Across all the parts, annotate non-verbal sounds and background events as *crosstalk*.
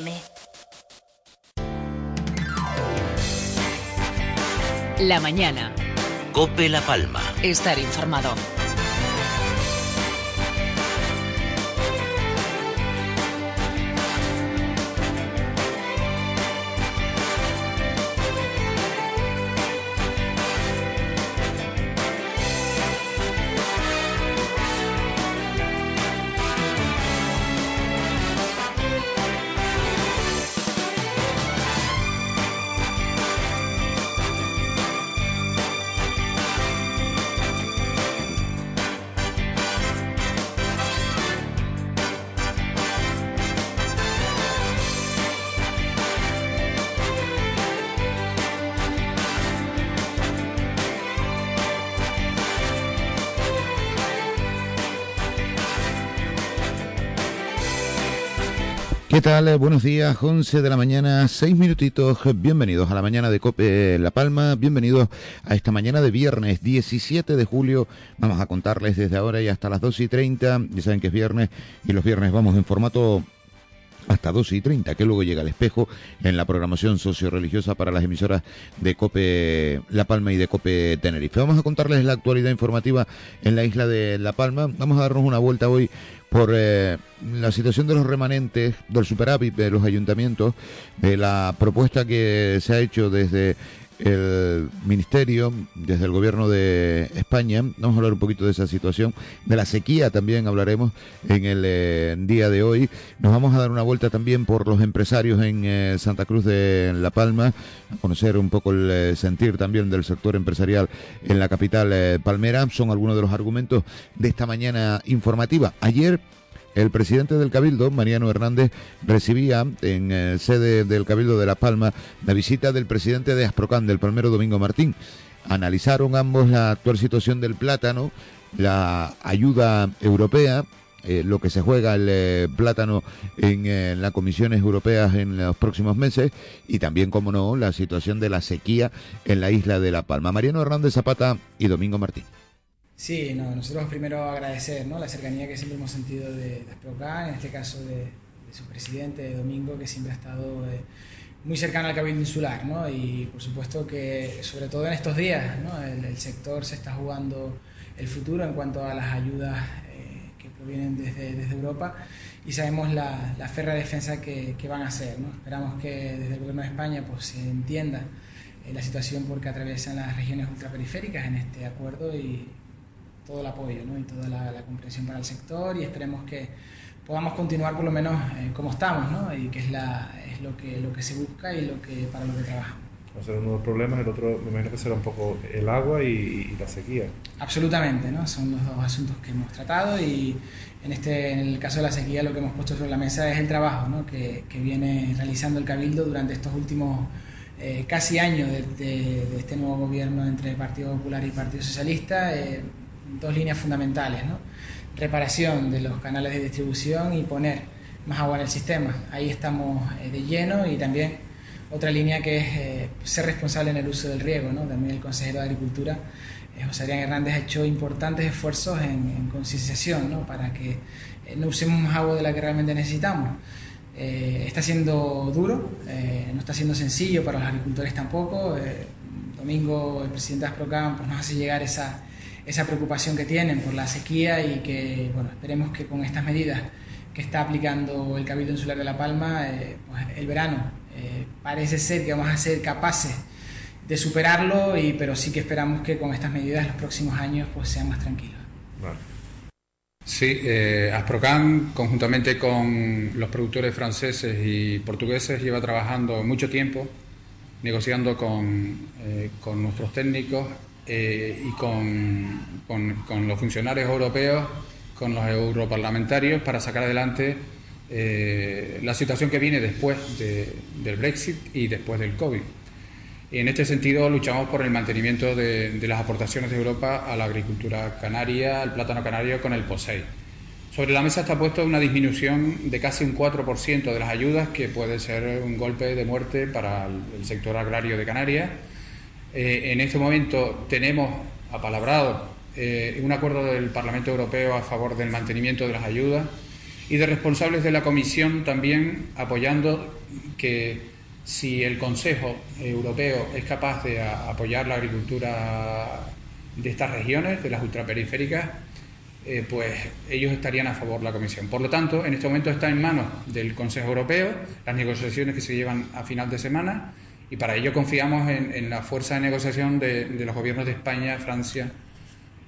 FM. La mañana. Cope La Palma. Estar informado. Eh, buenos días, 11 de la mañana, 6 minutitos. Bienvenidos a la mañana de Cope La Palma. Bienvenidos a esta mañana de viernes 17 de julio. Vamos a contarles desde ahora y hasta las 2 y 30. Ya saben que es viernes y los viernes vamos en formato hasta 12 y 30, que luego llega el espejo en la programación socio-religiosa para las emisoras de Cope La Palma y de Cope Tenerife. Vamos a contarles la actualidad informativa en la isla de La Palma. Vamos a darnos una vuelta hoy por eh, la situación de los remanentes del superávit de los ayuntamientos, de la propuesta que se ha hecho desde el Ministerio, desde el Gobierno de España. Vamos a hablar un poquito de esa situación. De la sequía también hablaremos en el eh, día de hoy. Nos vamos a dar una vuelta también por los empresarios en eh, Santa Cruz de La Palma, a conocer un poco el eh, sentir también del sector empresarial en la capital palmera. Son algunos de los argumentos de esta mañana informativa. Ayer el presidente del Cabildo, Mariano Hernández, recibía en eh, sede del Cabildo de La Palma la visita del presidente de Asprocan, del Palmero Domingo Martín. Analizaron ambos la actual situación del plátano, la ayuda europea, eh, lo que se juega el eh, plátano en las comisiones europeas en los próximos meses y también, como no, la situación de la sequía en la isla de La Palma. Mariano Hernández Zapata y Domingo Martín. Sí, no, nosotros primero agradecer ¿no? la cercanía que siempre hemos sentido de, de en este caso de, su presidente, de Domingo, que siempre ha estado eh, muy cercano al Cabildo Insular. ¿no? Y por supuesto que, sobre todo en estos días, ¿no? el, sector se está jugando el futuro en cuanto a las ayudas eh, que provienen desde, desde, Europa y sabemos la, la férrea defensa que, que, van a hacer. ¿no? Esperamos que desde el Gobierno de España pues, se entienda eh, la situación porque atraviesan las regiones ultraperiféricas en este acuerdo y todo el apoyo ¿no? y toda la, comprensión para el sector y esperemos que podamos continuar por lo menos eh, como estamos ¿no? y que es, la, es lo, que, lo que se busca y lo que, para lo que trabajamos. Va a ser uno de los problemas, el otro me imagino que será un poco el agua y, la sequía. Absolutamente, ¿no? son los dos asuntos que hemos tratado y en, este, en el caso de la sequía lo que hemos puesto sobre la mesa es el trabajo ¿no? que, que viene realizando el Cabildo durante estos últimos eh, casi años de, de, este nuevo gobierno entre el Partido Popular y el Partido Socialista. Eh, dos líneas fundamentales, ¿no? reparación de los canales de distribución y poner más agua en el sistema. Ahí estamos eh, de lleno y también otra línea que es eh, ser responsable en el uso del riego. ¿no? También el consejero de Agricultura, eh, José Adrián Hernández, ha hecho importantes esfuerzos en, concienciación ¿no? para que no usemos más agua de la que realmente necesitamos. está siendo duro, no está siendo sencillo para los agricultores tampoco. domingo el presidente de Asprocam pues, nos hace llegar esa, esa preocupación que tienen por la sequía y que, bueno, esperemos que con estas medidas que está aplicando el Cabildo Insular de La Palma, eh, pues el verano eh, parece ser que vamos a ser capaces de superarlo, y, pero sí que esperamos que con estas medidas los próximos años pues sean más tranquilos. Sí, eh, Asprocan, conjuntamente con los productores franceses y portugueses, lleva trabajando mucho tiempo, negociando con, eh, con nuestros técnicos eh, y con, con, los funcionarios europeos, con los europarlamentarios, para sacar adelante eh, la situación que viene después del Brexit y después del COVID. En este sentido, luchamos por el mantenimiento de, las aportaciones de Europa a la agricultura canaria, al plátano canario con el POSEI. Sobre la mesa está puesto una disminución de casi un 4% de las ayudas, que puede ser un golpe de muerte para el sector agrario de Canarias eh, en este momento tenemos apalabrado eh, un acuerdo del Parlamento Europeo a favor del mantenimiento de las ayudas y de responsables de la Comisión también apoyando que si el Consejo Europeo es capaz de apoyar la agricultura de estas regiones, de las ultraperiféricas, eh, pues ellos estarían a favor de la Comisión. Por lo tanto, en este momento está en manos del Consejo Europeo las negociaciones que se llevan a final de semana y para ello confiamos en, la fuerza de negociación de, los gobiernos de España, Francia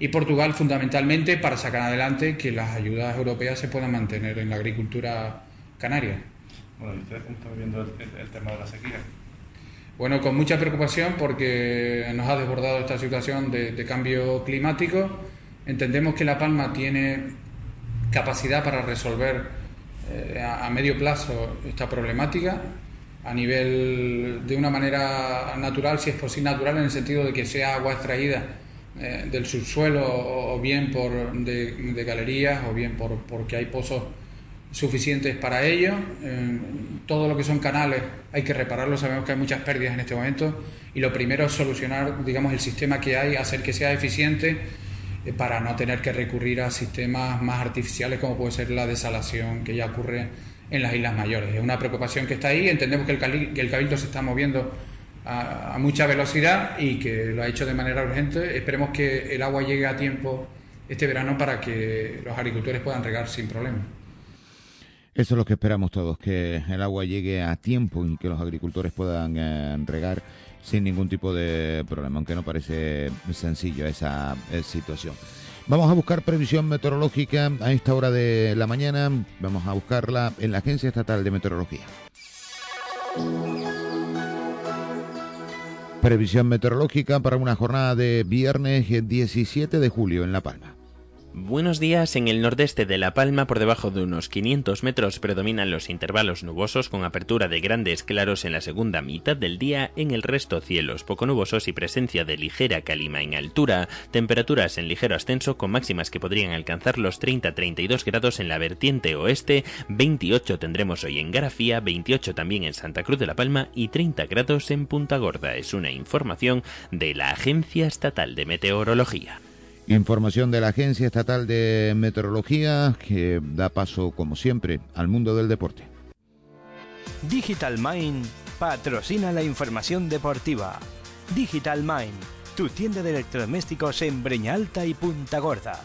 y Portugal fundamentalmente para sacar adelante que las ayudas europeas se puedan mantener en la agricultura canaria. Bueno, ¿y ustedes cómo están viendo el, tema de la sequía? Bueno, con mucha preocupación porque nos ha desbordado esta situación de, cambio climático. Entendemos que La Palma tiene capacidad para resolver eh, a, medio plazo esta problemática a nivel de una manera natural, si es posible natural, en el sentido de que sea agua extraída eh, del subsuelo o, bien por de, galerías o bien por porque hay pozos suficientes para ello. Eh, todo lo que son canales hay que repararlo, sabemos que hay muchas pérdidas en este momento y lo primero es solucionar, digamos, el sistema que hay, hacer que sea eficiente eh, para no tener que recurrir a sistemas más artificiales como puede ser la desalación que ya ocurre en las Islas Mayores. Es una preocupación que está ahí, entendemos que el, que el Cabildo se está moviendo a, a, mucha velocidad y que lo ha hecho de manera urgente. Esperemos que el agua llegue a tiempo este verano para que los agricultores puedan regar sin problema. Eso es lo que esperamos todos, que el agua llegue a tiempo y que los agricultores puedan eh, regar sin ningún tipo de problema, aunque no parece sencillo esa, esa situación. Vamos a buscar previsión meteorológica a esta hora de la mañana. Vamos a buscarla en la Agencia Estatal de Meteorología. Previsión meteorológica para una jornada de viernes 17 de julio en La Palma. Buenos días. En el nordeste de La Palma, por debajo de unos 500 metros, predominan los intervalos nubosos con apertura de grandes claros en la segunda mitad del día. En el resto, cielos poco nubosos y presencia de ligera calima en altura. Temperaturas en ligero ascenso con máximas que podrían alcanzar los 30-32 grados en la vertiente oeste. 28 tendremos hoy en Garafía, 28 también en Santa Cruz de La Palma y 30 grados en Punta Gorda. Es una información de la Agencia Estatal de Meteorología. Información de la Agencia Estatal de Meteorología que da paso, como siempre, al mundo del deporte. Digital Mind patrocina la información deportiva. Digital Mind, tu tienda de electrodomésticos en Breña Alta y Punta Gorda.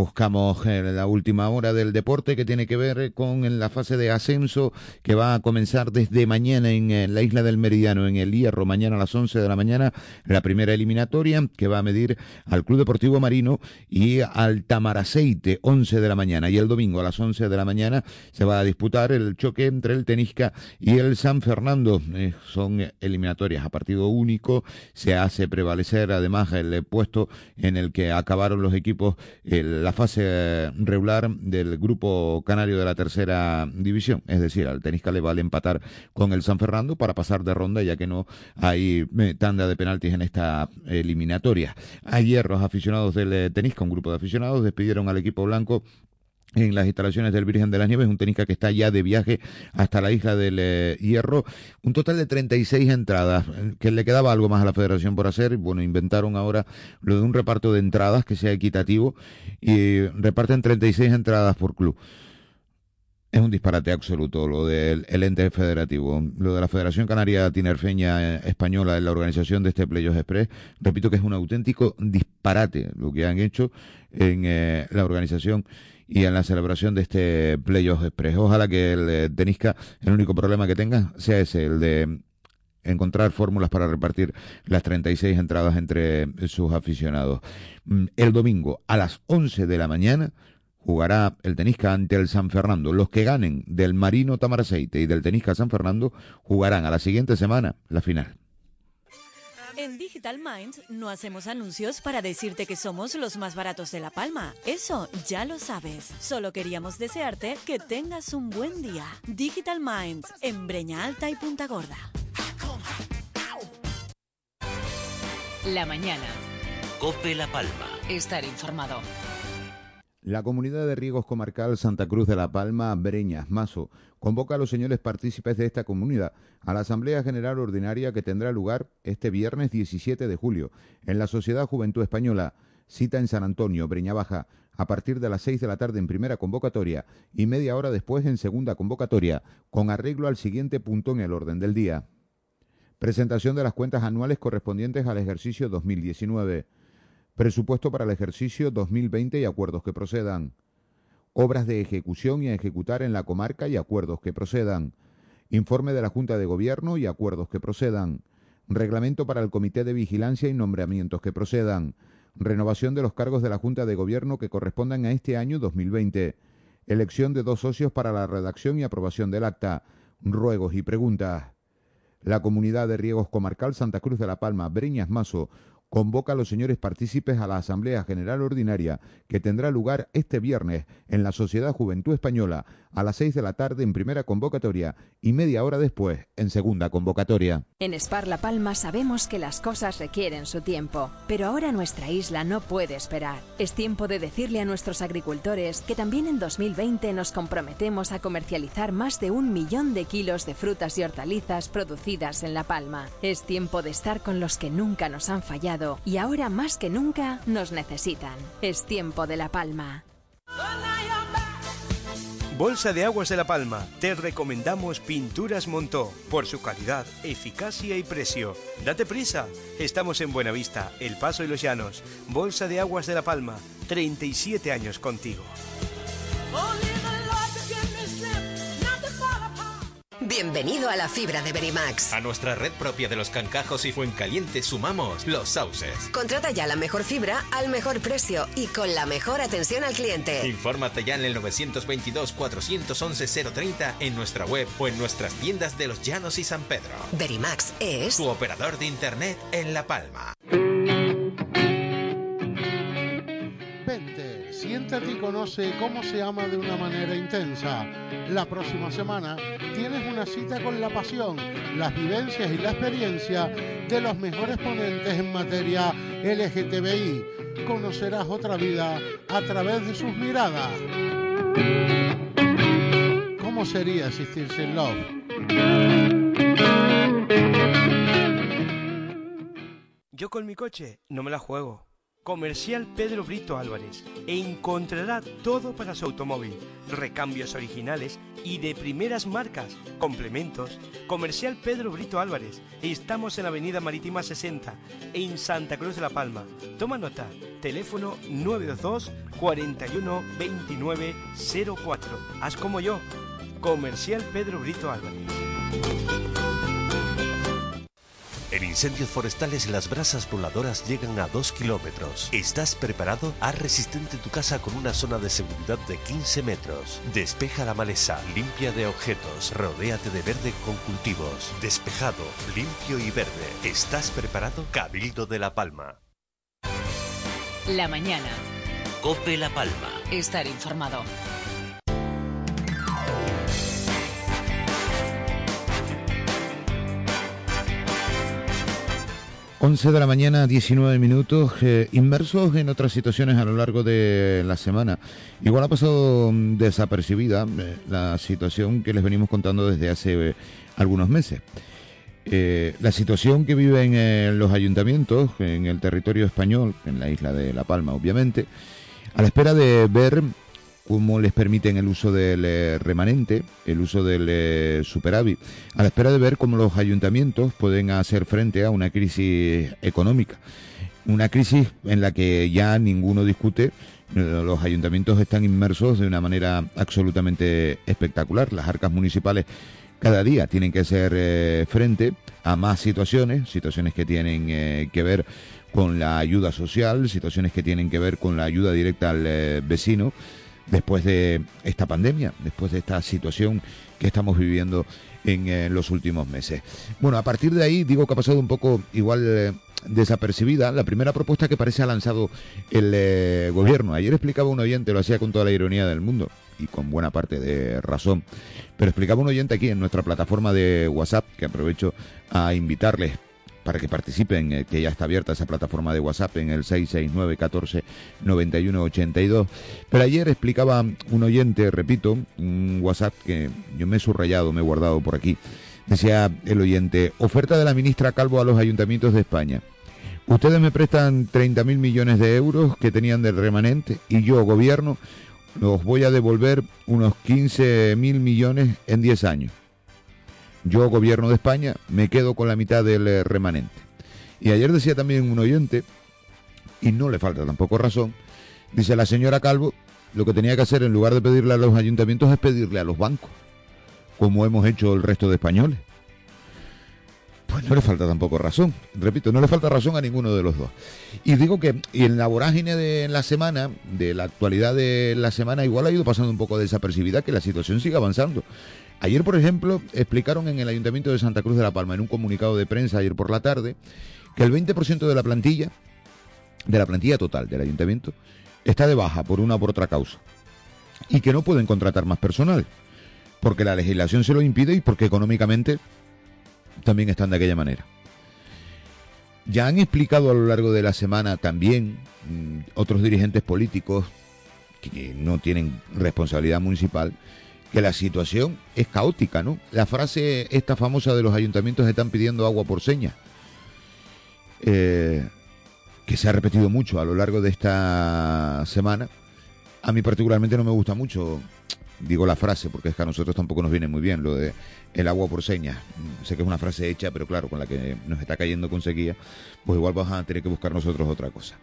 Buscamos eh, la última hora del deporte que tiene que ver con la fase de ascenso que va a comenzar desde mañana en eh, la isla del Meridiano, en el Hierro, mañana a las 11 de la mañana, la primera eliminatoria que va a medir al Club Deportivo Marino y al Tamaraceite, 11 de la mañana. Y el domingo a las 11 de la mañana se va a disputar el choque entre el Tenisca y el San Fernando. Eh, son eliminatorias a partido único. Se hace prevalecer además el puesto en el que acabaron los equipos. El la fase regular del grupo canario de la tercera división. Es decir, al Tenisca le vale empatar con el San Fernando para pasar de ronda, ya que no hay eh, tanda de penaltis en esta eliminatoria. Ayer los aficionados del eh, Tenisca, un grupo de aficionados, despidieron al equipo blanco en las instalaciones del Virgen de las Nieves, un tenista que está ya de viaje hasta la isla del eh, Hierro, un total de 36 entradas, eh, que le quedaba algo más a la federación por hacer, bueno, inventaron ahora lo de un reparto de entradas que sea equitativo y reparten 36 entradas por club. Es un disparate absoluto lo del ente federativo. Lo de la Federación Canaria Tinerfeña eh, Española en la organización de este Playos Express, repito que es un auténtico disparate lo que han hecho en la organización y en la celebración de este Playoff Express. Ojalá que el eh, tenisca, el único problema que tenga sea ese, el de encontrar fórmulas para repartir las 36 entradas entre sus aficionados. Mm, el domingo a las 11 de la mañana jugará el tenisca ante el San Fernando. Los que ganen del Marino Tamaraceite y del tenisca San Fernando jugarán a la siguiente semana la final. En Digital Minds no hacemos anuncios para decirte que somos los más baratos de La Palma. Eso ya lo sabes. Solo queríamos desearte que tengas un buen día. Digital Minds en Breña Alta y Punta Gorda. La mañana. Cope La Palma. Estar informado. La comunidad de riegos comarcal Santa Cruz de la Palma, Breñas, Mazo, convoca a los señores partícipes de esta comunidad a la Asamblea General Ordinaria que tendrá lugar este viernes 17 de julio en la Sociedad Juventud Española, cita en San Antonio, Breña Baja, a partir de las 6 de la tarde en primera convocatoria y media hora después en segunda convocatoria, con arreglo al siguiente punto en el orden del día. Presentación de las cuentas anuales correspondientes al ejercicio 2019. Presupuesto para el ejercicio 2020 y acuerdos que procedan. Obras de ejecución y a ejecutar en la comarca y acuerdos que procedan. Informe de la Junta de Gobierno y acuerdos que procedan. Reglamento para el Comité de Vigilancia y nombramientos que procedan renovación de los cargos de la Junta de Gobierno que correspondan a este año 2020, elección de dos socios para la redacción y aprobación del acta, ruegos y preguntas. La Comunidad de Riegos Comarcal Santa Cruz de la Palma, Breñas Mazo, convoca a los señores partícipes a la Asamblea General Ordinaria que tendrá lugar este viernes en la Sociedad Juventud Española a las seis de la tarde en primera convocatoria y media hora después en segunda convocatoria. En Spar La Palma sabemos que las cosas requieren su tiempo, pero ahora nuestra isla no puede esperar. Es tiempo de decirle a nuestros agricultores que también en 2020 nos comprometemos a comercializar más de un millón de kilos de frutas y hortalizas producidas en La Palma. Es tiempo de estar con los que nunca nos han fallado y ahora más que nunca nos necesitan. Es tiempo de La Palma. Bolsa de Aguas de La Palma. Te recomendamos Pinturas Montó por su calidad, eficacia y precio. Date prisa. Estamos en Buenavista, El Paso y Los Llanos. Bolsa de Aguas de La Palma. 37 años contigo. Bienvenido a la fibra de Verimax. A nuestra red propia de los cancajos y Fuencaliente sumamos los sauces. Contrata ya la mejor fibra al mejor precio y con la mejor atención al cliente. Infórmate ya en el 922-411-030 en nuestra web o en nuestras tiendas de los Llanos y San Pedro. Verimax es tu operador de internet en La Palma. Siéntate y conoce cómo se ama de una manera intensa. La próxima semana tienes una cita con la pasión, las vivencias y la experiencia de los mejores ponentes en materia LGTBI. Conocerás otra vida a través de sus miradas. ¿Cómo sería existir sin love? Yo con mi coche no me la juego. Comercial Pedro Brito Álvarez encontrará todo para su automóvil, recambios originales y de primeras marcas, complementos. Comercial Pedro Brito Álvarez, estamos en la Avenida Marítima 60, en Santa Cruz de la Palma. Toma nota, teléfono 922 41 29 04. Haz como yo, Comercial Pedro Brito Álvarez. En incendios forestales las brasas voladoras llegan a 2 kilómetros. ¿Estás preparado? Haz resistente tu casa con una zona de seguridad de 15 metros. Despeja la maleza, limpia de objetos, rodéate de verde con cultivos. Despejado, limpio y verde. ¿Estás preparado? Cabildo de La Palma. La mañana. Cope La Palma. Estar informado. 11 de la mañana, 19 minutos, eh, inmersos en otras situaciones a lo largo de la semana. Igual ha pasado mm, desapercibida eh, la situación que les venimos contando desde hace eh, algunos meses. la situación que viven los ayuntamientos en el territorio español, en la isla de La Palma, obviamente, a la espera de ver cómo les permiten el uso del eh, remanente, el uso del eh, superávit, a la espera de ver cómo los ayuntamientos pueden hacer frente a una crisis económica. Una crisis en la que ya ninguno discute, eh, los ayuntamientos están inmersos de una manera absolutamente espectacular. Las arcas municipales cada día tienen que hacer frente a más situaciones, situaciones que tienen que ver con la ayuda social, situaciones que tienen que ver con la ayuda directa al vecino, después de esta pandemia, después de esta situación que estamos viviendo en eh, los últimos meses. Bueno, a partir de ahí digo que ha pasado un poco igual eh, desapercibida la primera propuesta que parece ha lanzado el eh, gobierno. Ayer explicaba un oyente, lo hacía con toda la ironía del mundo y con buena parte de razón, pero explicaba un oyente aquí en nuestra plataforma de WhatsApp, que aprovecho a invitarles para que participen, eh, que ya está abierta esa plataforma de WhatsApp en el 669 14 91 82. Pero ayer explicaba un oyente, repito, un WhatsApp que yo me he subrayado, me he guardado por aquí. Decía el oyente, oferta de la ministra Calvo a los ayuntamientos de España. ustedes me prestan 30 mil millones de euros que tenían de remanente y yo, gobierno, los voy a devolver unos 15 mil millones en 10 años. Yo, gobierno de España, me quedo con la mitad del eh, remanente. Y ayer decía también un oyente, y no le falta tampoco razón, dice la señora Calvo, lo que tenía que hacer en lugar de pedirle a los ayuntamientos es pedirle a los bancos, como hemos hecho el resto de españoles. Pues no le falta tampoco razón. Repito, no le falta razón a ninguno de los dos. Y digo que y en la vorágine de la semana, de la actualidad de la semana, igual ha ido pasando un poco desapercibida que la situación sigue avanzando. Ayer, por ejemplo, explicaron en el Ayuntamiento de Santa Cruz de la Palma, en un comunicado de prensa ayer por la tarde, que el 20% de la plantilla, de la plantilla total del ayuntamiento, está de baja por una o por otra causa. Y que no pueden contratar más personal, porque la legislación se lo impide y porque económicamente también están de aquella manera. Ya han explicado a lo largo de la semana también mm, otros dirigentes políticos que no tienen responsabilidad municipal que la situación es caótica, ¿no? La frase esta famosa de los ayuntamientos están pidiendo agua por señas, eh, que se ha repetido mucho a lo largo de esta semana. A mí particularmente no me gusta mucho, digo la frase, porque es que a nosotros tampoco nos viene muy bien lo de el agua por señas. Sé que es una frase hecha, pero claro, con la que nos está cayendo con sequía, pues igual vamos a tener que buscar nosotros otra cosa.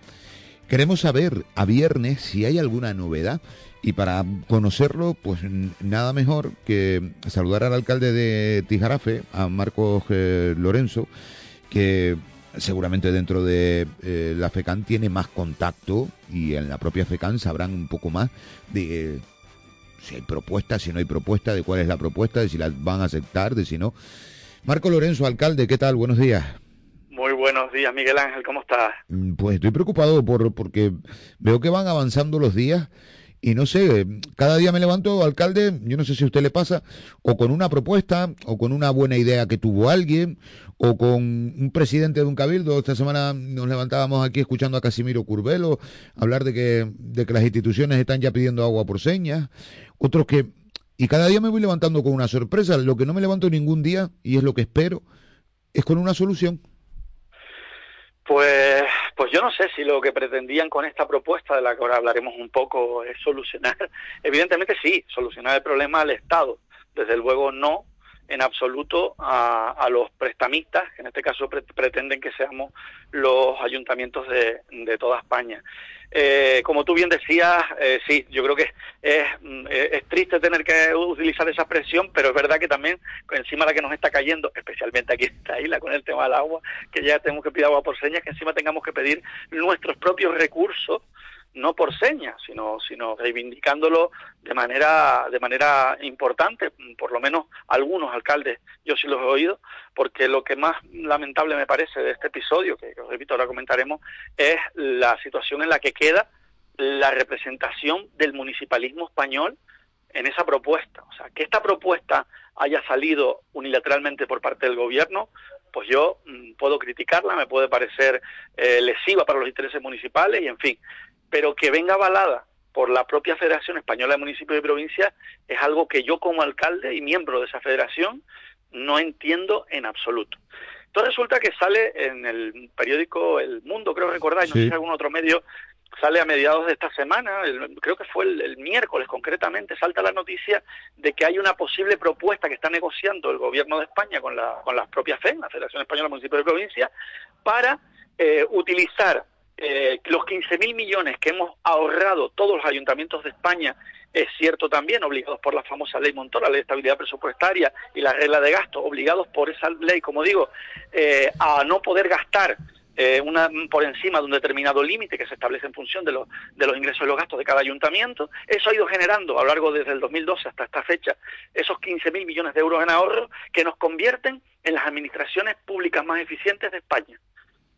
Queremos saber a viernes si hay alguna novedad y para conocerlo, pues nada mejor que saludar al alcalde de Tijarafe, a Marcos Lorenzo, que seguramente dentro de eh, la FECAN tiene más contacto y en la propia FECAN sabrán un poco más de si hay propuesta, si no hay propuesta, de cuál es la propuesta, de si la van a aceptar, de si no. Marco Lorenzo, alcalde, ¿qué tal? Buenos días. Buenos días, Miguel Ángel, ¿cómo estás? Mm, pues estoy preocupado por porque veo que van avanzando los días y no sé, cada día me levanto, alcalde, yo no sé si a usted le pasa, o con una propuesta, o con una buena idea que tuvo alguien, o con un presidente de un cabildo. Esta semana nos levantábamos aquí escuchando a Casimiro Curvelo hablar de que, de que las instituciones están ya pidiendo agua por señas, otros que... Y cada día me voy levantando con una sorpresa. Lo que no me levanto ningún día, y es lo que espero, es con una solución. Pues, pues yo no sé si lo que pretendían con esta propuesta, de la que ahora hablaremos un poco, es solucionar. *laughs* Evidentemente sí, solucionar el problema al Estado. Desde luego no en absoluto a, a los prestamistas, que en este caso pretenden que seamos los ayuntamientos de, de toda España. Eh, como tú bien decías, eh, sí, yo creo que es, mm, es, triste tener que utilizar esa expresión, pero es verdad que también encima la que nos está cayendo, especialmente aquí en esta isla con el tema del agua, que ya tenemos que pedir agua por señas, que encima tengamos que pedir nuestros propios recursos no por señas, sino, sino reivindicándolo de manera, de manera importante, por lo menos algunos alcaldes, yo sí los he oído, porque lo que más lamentable me parece de este episodio, que os repito, ahora comentaremos, es la situación en la que queda la representación del municipalismo español en esa propuesta. O sea, que esta propuesta haya salido unilateralmente por parte del gobierno, pues yo mm, puedo criticarla, me puede parecer eh, lesiva para los intereses municipales y en fin, pero que venga avalada por la propia Federación Española de Municipios y Provincias es algo que yo como alcalde y miembro de esa federación no entiendo en absoluto. Entonces resulta que sale en el periódico El Mundo, creo recordar, y no sé si algún otro medio, sale a mediados de esta semana, creo que fue el, miércoles concretamente, salta la noticia de que hay una posible propuesta que está negociando el gobierno de España con la, con las propias FEN, la Federación Española de Municipios y Provincias, para eh, utilizar eh, los 15.000 millones que hemos ahorrado todos los ayuntamientos de España, es cierto también, obligados por la famosa ley Montoro, la ley de estabilidad presupuestaria y la regla de gasto, obligados por esa ley, como digo, eh, a no poder gastar eh, una, por encima de un determinado límite que se establece en función de, de los ingresos y los gastos de cada ayuntamiento. Eso ha ido generando a lo largo desde el 2012 hasta esta fecha esos 15.000 millones de euros en ahorro que nos convierten en las administraciones públicas más eficientes de España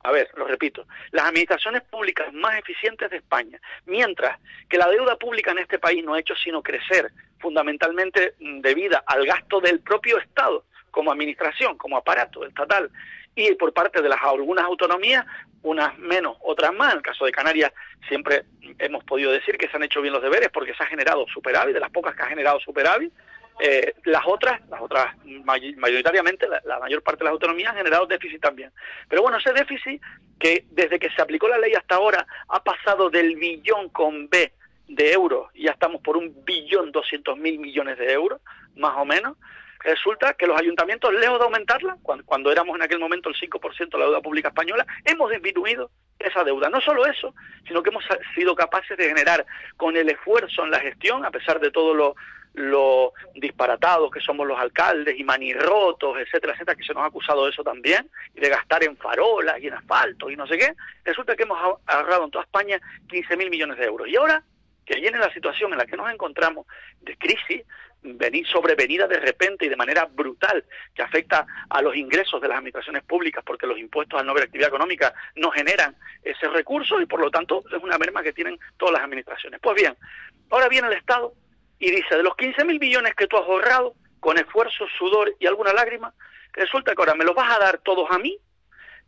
a ver, lo repito, las administraciones públicas más eficientes de España, mientras que la deuda pública en este país no ha hecho sino crecer fundamentalmente mm, debido al gasto del propio Estado como administración, como aparato estatal, y por parte de las algunas autonomías, unas menos, otras más. En el caso de Canarias siempre hemos podido decir que se han hecho bien los deberes porque se ha generado superávit, de las pocas que ha generado superávit, Eh, las otras, las otras mayoritariamente, la, mayor parte de las autonomías han generado déficit también. Pero bueno, ese déficit que desde que se aplicó la ley hasta ahora ha pasado del billón con B de euros, y ya estamos por un billón doscientos mil millones de euros, más o menos, resulta que los ayuntamientos, lejos de aumentarla, cuando, cuando éramos en aquel momento el 5% de la deuda pública española, hemos disminuido esa deuda. No solo eso, sino que hemos sido capaces de generar con el esfuerzo en la gestión, a pesar de todo lo, lo disparatados que somos los alcaldes y manirrotos, etcétera, etcétera, que se nos ha acusado de eso también, y de gastar en farolas y en asfalto y no sé qué, resulta que hemos ahorrado en toda España 15 mil millones de euros. Y ahora que viene la situación en la que nos encontramos de crisis, venir sobrevenida de repente y de manera brutal que afecta a los ingresos de las administraciones públicas porque los impuestos al no haber actividad económica no generan ese recurso y por lo tanto es una merma que tienen todas las administraciones. Pues bien, ahora viene el Estado y dice, de los 15 mil millones que tú has ahorrado con esfuerzo, sudor y alguna lágrima, resulta que ahora me los vas a dar todos a mí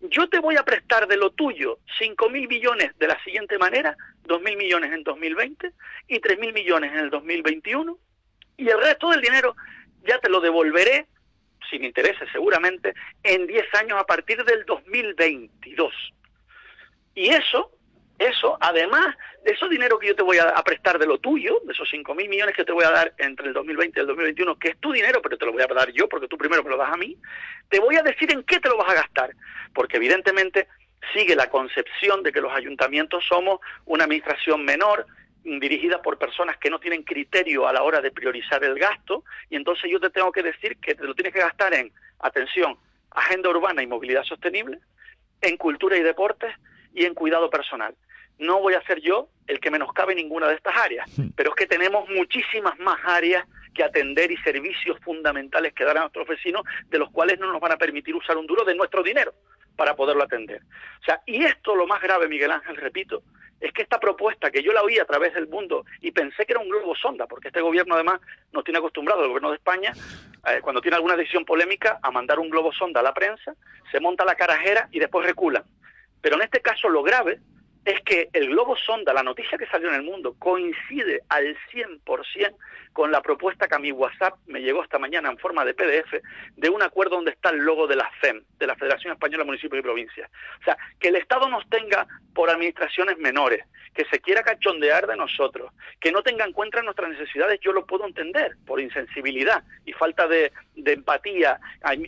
yo te voy a prestar de lo tuyo 5 mil millones de la siguiente manera, 2 mil millones en 2020 y 3 mil millones en el 2021 y el resto del dinero ya te lo devolveré, sin intereses seguramente, en 10 años a partir del 2022. Y eso, eso, además de esos dinero que yo te voy a, prestar de lo tuyo, de esos 5 mil millones que te voy a dar entre el 2020 y el 2021, que es tu dinero, pero te lo voy a dar yo porque tú primero me lo das a mí, te voy a decir en qué te lo vas a gastar. Porque evidentemente sigue la concepción de que los ayuntamientos somos una administración menor, dirigida por personas que no tienen criterio a la hora de priorizar el gasto, y entonces yo te tengo que decir que te lo tienes que gastar en, atención, agenda urbana y movilidad sostenible, en cultura y deportes y en cuidado personal. No voy a ser yo el que menoscabe ninguna de estas áreas, pero es que tenemos muchísimas más áreas que atender y servicios fundamentales que dar a nuestros vecinos, de los cuales no nos van a permitir usar un duro de nuestro dinero para poderlo atender. O sea, y esto lo más grave, Miguel Ángel, repito, es que esta propuesta que yo la oí a través del mundo y pensé que era un globo sonda, porque este gobierno además nos tiene acostumbrado, el gobierno de España, eh, cuando tiene alguna decisión polémica, a mandar un globo sonda a la prensa, se monta la carajera y después recula. Pero en este caso lo grave es que el globo sonda, la noticia que salió en el mundo, coincide al 100% con la propuesta que a mi WhatsApp me llegó esta mañana en forma de PDF de un acuerdo donde está el logo de la FEM, de la Federación Española de Municipios y Provincias. O sea, que el Estado nos tenga por administraciones menores, que se quiera cachondear de nosotros, que no tenga en cuenta nuestras necesidades, yo lo puedo entender, por insensibilidad y falta de, de empatía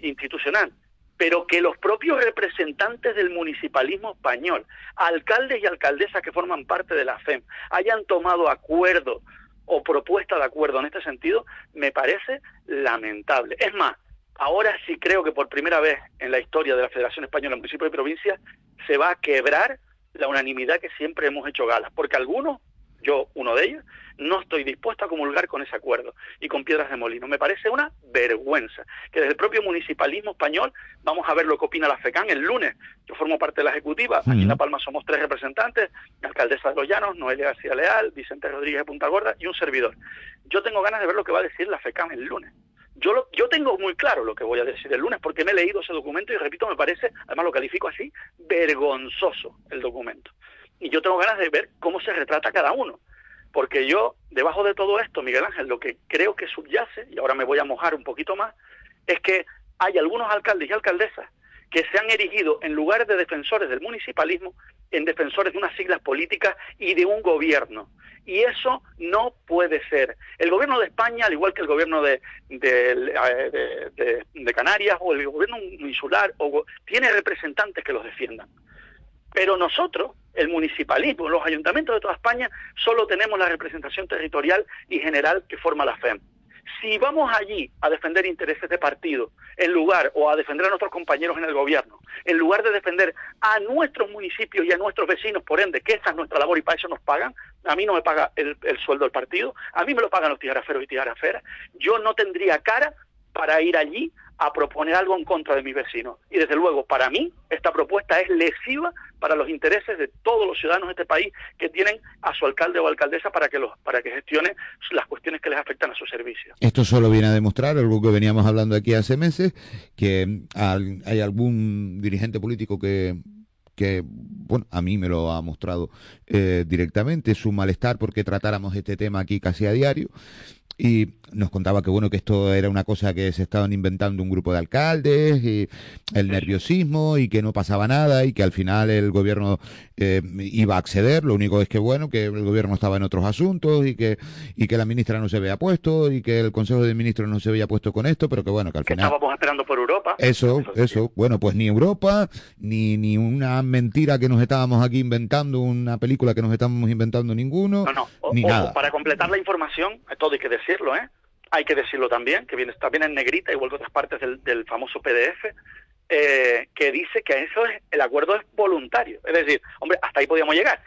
institucional pero que los propios representantes del municipalismo español, alcaldes y alcaldesas que forman parte de la FEM, hayan tomado acuerdo o propuesta de acuerdo en este sentido, me parece lamentable. Es más, ahora sí creo que por primera vez en la historia de la Federación Española de Municipios y Provincias se va a quebrar la unanimidad que siempre hemos hecho galas, porque algunos, yo uno de ellos, no estoy dispuesto a comulgar con ese acuerdo y con piedras de molino. Me parece una vergüenza que desde el propio municipalismo español, vamos a ver lo que opina la FECAN el lunes. Yo formo parte de la ejecutiva, aquí en La Palma somos tres representantes, la alcaldesa de Los Llanos, Noelia García Leal, Vicente Rodríguez de Punta Gorda y un servidor. Yo tengo ganas de ver lo que va a decir la FECAN el lunes. Yo, yo tengo muy claro lo que voy a decir el lunes porque me he leído ese documento y repito, me parece, además lo califico así, vergonzoso el documento. Y yo tengo ganas de ver cómo se retrata cada uno. Porque yo, debajo de todo esto, Miguel Ángel, lo que creo que subyace, y ahora me voy a mojar un poquito más, es que hay algunos alcaldes y alcaldesas que se han erigido en lugares de defensores del municipalismo en defensores de unas siglas políticas y de un gobierno. Y eso no puede ser. El gobierno de España, al igual que el gobierno de, de, de Canarias o el gobierno insular, o, tiene representantes que los defiendan. Pero nosotros, el municipalismo, los ayuntamientos de toda España, solo tenemos la representación territorial y general que forma la FEM. Si vamos allí a defender intereses de partido, en lugar, o a defender a nuestros compañeros en el gobierno, en lugar de defender a nuestros municipios y a nuestros vecinos, por ende, que esa es nuestra labor y para eso nos pagan, a mí no me paga el, el sueldo del partido, a mí me lo pagan los tijaraferos y tijaraferas, yo no tendría cara para ir allí a proponer algo en contra de mis vecinos. Y desde luego, para mí, esta propuesta es lesiva para los intereses de todos los ciudadanos de este país que tienen a su alcalde o alcaldesa para que, los, para que gestione las cuestiones que les afectan a su servicio. Esto solo viene a demostrar algo que veníamos hablando aquí hace meses, que hay algún dirigente político que que, bueno, a mí me lo ha mostrado eh, directamente, su malestar porque tratáramos este tema aquí casi a diario. Y nos contaba que bueno que esto era una cosa que se estaban inventando un grupo de alcaldes y el nerviosismo y que no pasaba nada y que al final el gobierno eh, iba a acceder. Lo único es que bueno que el gobierno estaba en otros asuntos y que y que la ministra no se había puesto y que el Consejo de Ministros no se había puesto con esto, pero que bueno que al final estábamos esperando por Europa. Eso, eso. Bueno, pues ni Europa ni ni una mentira que nos estábamos aquí inventando, una película que nos estábamos inventando ninguno, No, no. O- ni ojo, nada. Para completar la información, todo hay que decirlo, ¿eh? Hay que decirlo también, que viene también en negrita, igual que otras partes del, del famoso PDF, eh, que dice que eso es, el acuerdo es voluntario. Es decir, hombre, hasta ahí podíamos llegar.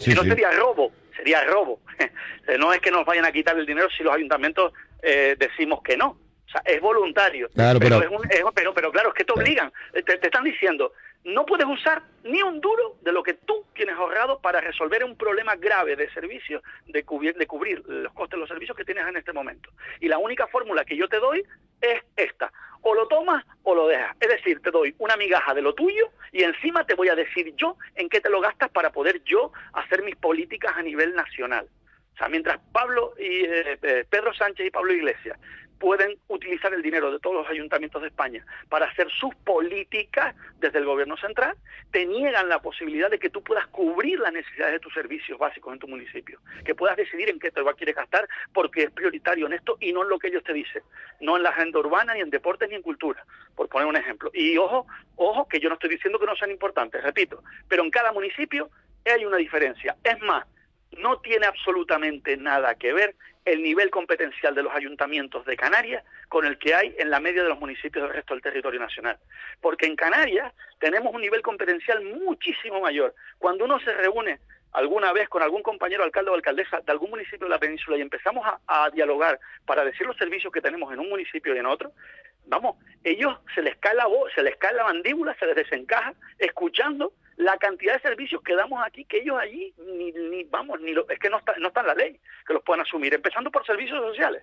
si *laughs* Sí, no sí. sería robo, sería robo. *laughs* Eh, no es que nos vayan a quitar el dinero si los ayuntamientos eh, decimos que no. O sea, es voluntario. Claro, pero- es un- es- pero, pero claro, es que te obligan. Eh, Te, te están diciendo, no puedes usar ni un duro de lo que tú tienes ahorrado para resolver un problema grave de servicio, de cubrir, de cubrir los costes de los servicios que tienes en este momento. Y la única fórmula que yo te doy es esta. O lo tomas o lo dejas. Es decir, te doy una migaja de lo tuyo y encima te voy a decir yo en qué te lo gastas para poder yo hacer mis políticas a nivel nacional. O sea, mientras Pablo y eh, eh, Pedro Sánchez y Pablo Iglesias pueden utilizar el dinero de todos los ayuntamientos de España para hacer sus políticas desde el gobierno central, te niegan la posibilidad de que tú puedas cubrir las necesidades de tus servicios básicos en tu municipio, que puedas decidir en qué te va a querer gastar porque es prioritario en esto y no en lo que ellos te dicen, no en la agenda urbana, ni en deportes, ni en cultura, por poner un ejemplo. Y ojo, ojo, que yo no estoy diciendo que no sean importantes, repito, pero en cada municipio hay una diferencia. Es más, no tiene absolutamente nada que ver el nivel competencial de los ayuntamientos de Canarias con el que hay en la media de los municipios del resto del territorio nacional. Porque en Canarias tenemos un nivel competencial muchísimo mayor. Cuando uno se reúne alguna vez con algún compañero alcalde o alcaldesa de algún municipio de la península y empezamos a, dialogar para decir los servicios que tenemos en un municipio y en otro, vamos, ellos se les cae la voz, se les cae la mandíbula, se les desencaja escuchando la cantidad de servicios que damos aquí que ellos allí ni, ni vamos ni lo, es que no está no está en la ley que los puedan asumir empezando por servicios sociales.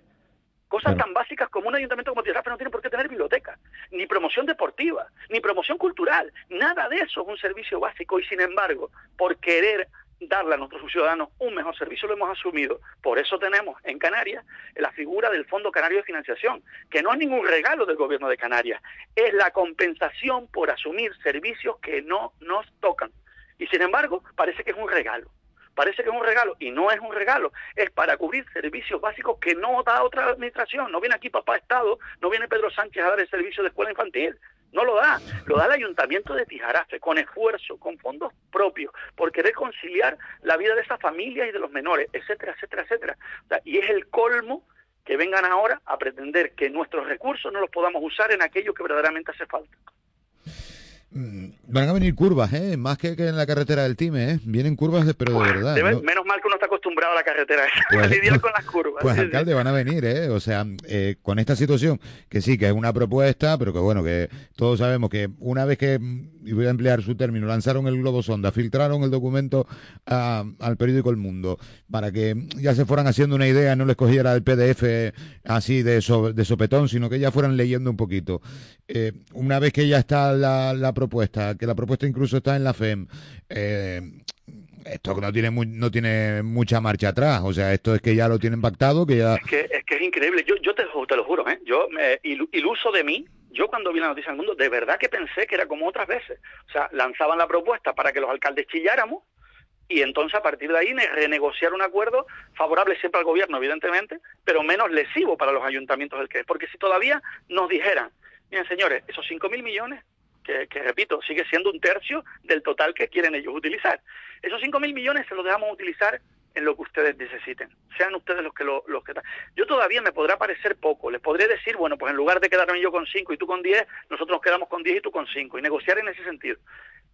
Cosas tan básicas como un ayuntamiento como Tierra no tiene por qué tener biblioteca ni promoción deportiva ni promoción cultural nada de eso es un servicio básico y sin embargo por querer darle a nuestros ciudadanos un mejor servicio lo hemos asumido. Por eso tenemos en Canarias la figura del Fondo Canario de Financiación, que no es ningún regalo del gobierno de Canarias, es la compensación por asumir servicios que no nos tocan. Y sin embargo, parece que es un regalo. Parece que es un regalo y no es un regalo, es para cubrir servicios básicos que no da otra administración. No viene aquí papá Estado, no viene Pedro Sánchez a dar el servicio de escuela infantil, no lo da, lo da el ayuntamiento de Tijarafe, con esfuerzo, con fondos propios, por querer conciliar la vida de esas familias y de los menores, etcétera, etcétera, etcétera. Y es el colmo que vengan ahora a pretender que nuestros recursos no los podamos usar en aquello que verdaderamente hace falta. Van a venir curvas, ¿eh? Más que, que en la carretera del Time, ¿eh? Vienen curvas, de, pero de verdad. Debe- ¿no? Menos mal que uno está acostumbrado a la carretera esa, Pues- a *laughs* lidiar con las curvas. Pues Sí, sí. alcalde, van a venir, ¿eh? O sea, eh, con esta situación, que sí, que es una propuesta, pero que bueno, que todos sabemos que una vez que, y voy a emplear su término, lanzaron el globo sonda, filtraron el documento a- al periódico El Mundo, para que ya se fueran haciendo una idea, no les cogiera el PDF así de, so- de sopetón, sino que ya fueran leyendo un poquito. Eh, una vez que ya está la, la propuesta, que la propuesta incluso está en la FEM, eh, esto no tiene mu- no tiene mucha marcha atrás, o sea, esto es que ya lo tienen pactado, que ya Es que, es increíble. Yo, yo te, te lo juro, ¿eh? Yo, ilu- iluso de mí, yo cuando vi la noticia del mundo, de verdad que pensé que era como otras veces. O sea, lanzaban la propuesta para que los alcaldes chilláramos y entonces a partir de ahí ne- renegociar un acuerdo favorable siempre al gobierno, evidentemente, pero menos lesivo para los ayuntamientos del que es. Porque si todavía nos dijeran, miren señores, esos 5.000 millones, que, repito, sigue siendo un tercio del total que quieren ellos utilizar. Esos 5.000 millones se los dejamos utilizar en lo que ustedes necesiten. Sean ustedes los que lo, los que yo todavía me podrá parecer poco. Les podré decir, bueno, pues en lugar de quedarme yo con 5 y tú con 10, nosotros nos quedamos con 10 y tú con 5 y negociar en ese sentido.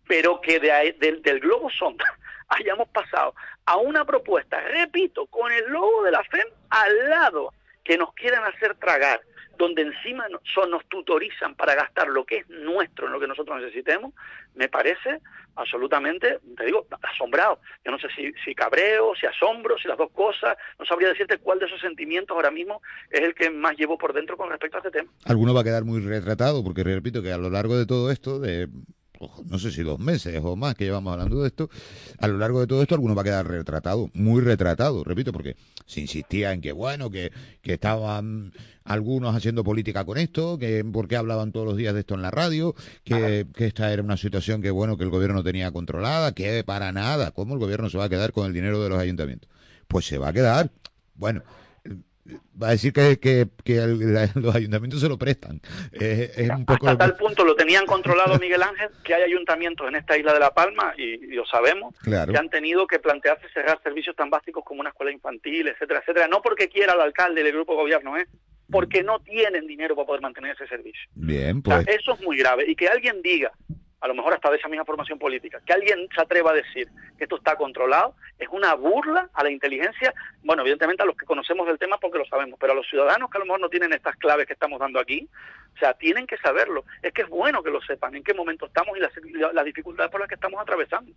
Pero que de del, del globo sonda *laughs* hayamos pasado a una propuesta, repito, con el logo de la FEM al lado, que nos quieran hacer tragar, donde encima son, nos tutorizan para gastar lo que es nuestro lo que nosotros necesitemos, me parece absolutamente, te digo, asombrado. Yo no sé si, si cabreo, si asombro, si las dos cosas, no sabría decirte cuál de esos sentimientos ahora mismo es el que más llevo por dentro con respecto a este tema. alguno va a quedar muy retratado, porque repito que a lo largo de todo esto, de no sé si dos meses o más que llevamos hablando de esto, a lo largo de todo esto alguno va a quedar retratado, muy retratado, repito, porque se insistía en que, bueno, que, que estaban algunos haciendo política con esto, que porque hablaban todos los días de esto en la radio, que, que esta era una situación que, bueno, que el gobierno tenía controlada, que para nada, ¿cómo el gobierno se va a quedar con el dinero de los ayuntamientos? Pues se va a quedar. Bueno, va a decir que, que, *laughs* los ayuntamientos se lo prestan. es un poco Hasta tal punto lo tenían controlado Miguel Ángel que hay ayuntamientos en esta isla de La Palma, y, lo sabemos, que han tenido que plantearse cerrar servicios tan básicos como una escuela infantil, etcétera, etcétera. No porque quiera el alcalde del grupo gobierno, ¿eh? porque no tienen dinero para poder mantener ese servicio. Bien, pues. eso es muy grave. Y que alguien diga a lo mejor hasta de esa misma formación política, que alguien se atreva a decir que esto está controlado, es una burla a la inteligencia, bueno, evidentemente a los que conocemos del tema porque lo sabemos, pero a los ciudadanos que a lo mejor no tienen estas claves que estamos dando aquí, o sea, tienen que saberlo. Es que es bueno que lo sepan, en qué momento estamos y las, las dificultades por las que estamos atravesando.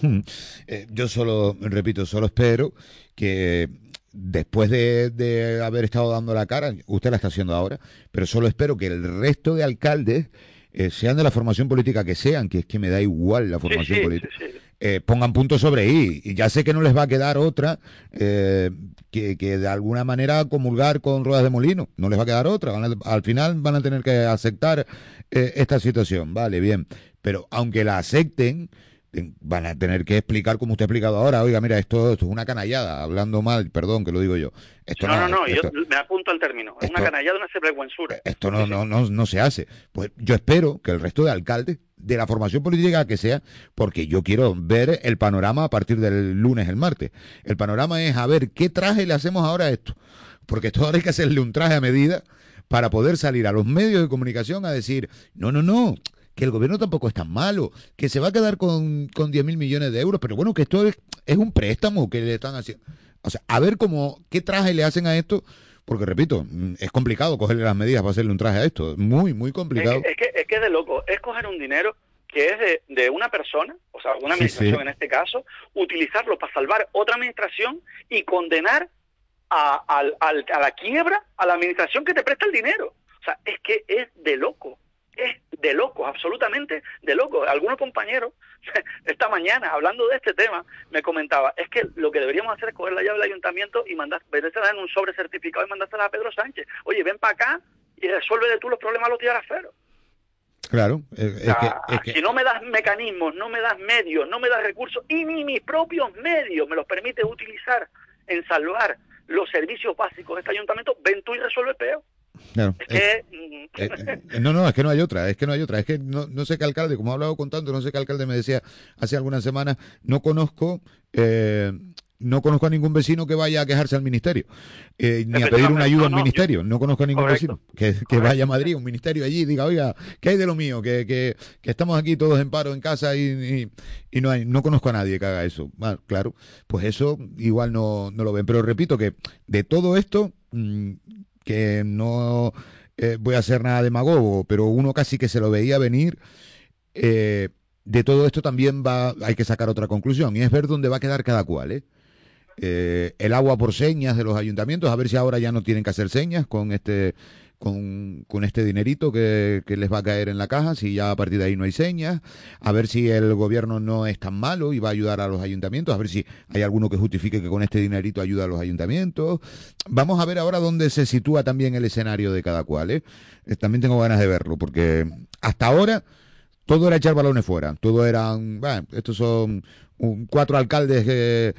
Hmm. Eh, yo solo, repito, solo espero que después de, de, haber estado dando la cara, usted la está haciendo ahora, pero solo espero que el resto de alcaldes eh, sean de la formación política que sean, que es que me da igual la formación política, eh, pongan puntos sobre I. Y ya sé que no les va a quedar otra eh, que, que, de alguna manera comulgar con ruedas de molino. No les va a quedar otra. al final van a tener que aceptar esta situación. Vale, bien. Pero aunque la acepten, van a tener que explicar como usted ha explicado ahora, oiga, mira, esto, esto es una canallada, hablando mal, perdón que lo digo yo. Esto no, no, no, yo me apunto al término, es una canallada, una sinvergüenzura. Esto no, no, no, no se hace. Pues yo espero que el resto de alcaldes, de la formación política que sea, porque yo quiero ver el panorama a partir del lunes, el martes. El panorama es a ver qué traje le hacemos ahora a esto. Porque esto ahora hay que hacerle un traje a medida para poder salir a los medios de comunicación a decir, no, no, no, que el gobierno tampoco es tan malo, que se va a quedar con, con 10 mil millones de euros, pero bueno, que esto es, es un préstamo que le están haciendo. O sea, a ver cómo, qué traje le hacen a esto, porque repito, mm, es complicado cogerle las medidas para hacerle un traje a esto, muy, muy complicado. Es que es, que, es de loco, es coger un dinero que es de, de una persona, o sea, una administración en este caso, utilizarlo para salvar otra administración y condenar a, a, a la quiebra a la administración que te presta el dinero. O sea, es que es de loco es de locos, absolutamente de locos. Algunos compañeros *laughs* esta mañana, hablando de este tema, me comentaba, es que lo que deberíamos hacer es coger la llave del ayuntamiento y mandar, en un sobre certificado y mandársela a Pedro Sánchez. Oye, ven para acá y resuelve de tú los problemas a los tiaraferos. Claro. Si no me das mecanismos, no me das medios, no me das recursos y ni mis propios medios me los permite utilizar en salvar los servicios básicos de este ayuntamiento, ven tú y resuelve peor. Claro, es que... Eh, eh, no, no, es que no hay otra, es que no hay otra, es que no, no sé qué alcalde, como he hablado con tanto, no sé qué alcalde me decía hace algunas semanas, no conozco... Eh, no conozco a ningún vecino que vaya a quejarse al ministerio, ni a pedir una ayuda al ministerio. No conozco a ningún vecino que, vaya a Madrid, un ministerio allí, y diga, oiga, ¿qué hay de lo mío? Que, que, que estamos aquí todos en paro en casa y, y, no hay, no conozco a nadie que haga eso. claro, pues eso igual no, no lo ven. Pero repito que de todo esto, mm, que no eh, voy a hacer nada demagogo, pero uno casi que se lo veía venir. Eh, de todo esto también va, hay que sacar otra conclusión y es ver dónde va a quedar cada cual. ¿eh? el agua por señas de los ayuntamientos, a ver si ahora ya no tienen que hacer señas con este con, con este dinerito que, que, les va a caer en la caja, si ya a partir de ahí no hay señas, a ver si el gobierno no es tan malo y va a ayudar a los ayuntamientos, a ver si hay alguno que justifique que con este dinerito ayuda a los ayuntamientos. Vamos a ver ahora dónde se sitúa también el escenario de cada cual. ¿eh? eh también tengo ganas de verlo, porque hasta ahora todo era echar balones fuera, todo eran, bueno, estos son cuatro alcaldes eh,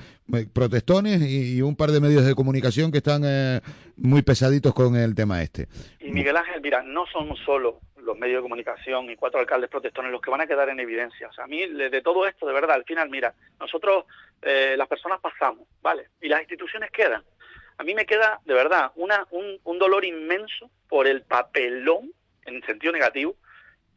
protestones y, un par de medios de comunicación que están eh, muy pesaditos con el tema este. Y Miguel Ángel, mira, no son solo los medios de comunicación y cuatro alcaldes protestones los que van a quedar en evidencia. O sea, a mí de todo esto, de verdad, al final, mira, nosotros, eh, las personas pasamos, ¿vale? Y las instituciones quedan. A mí me queda, de verdad, una, un, un dolor inmenso por el papelón, en sentido negativo,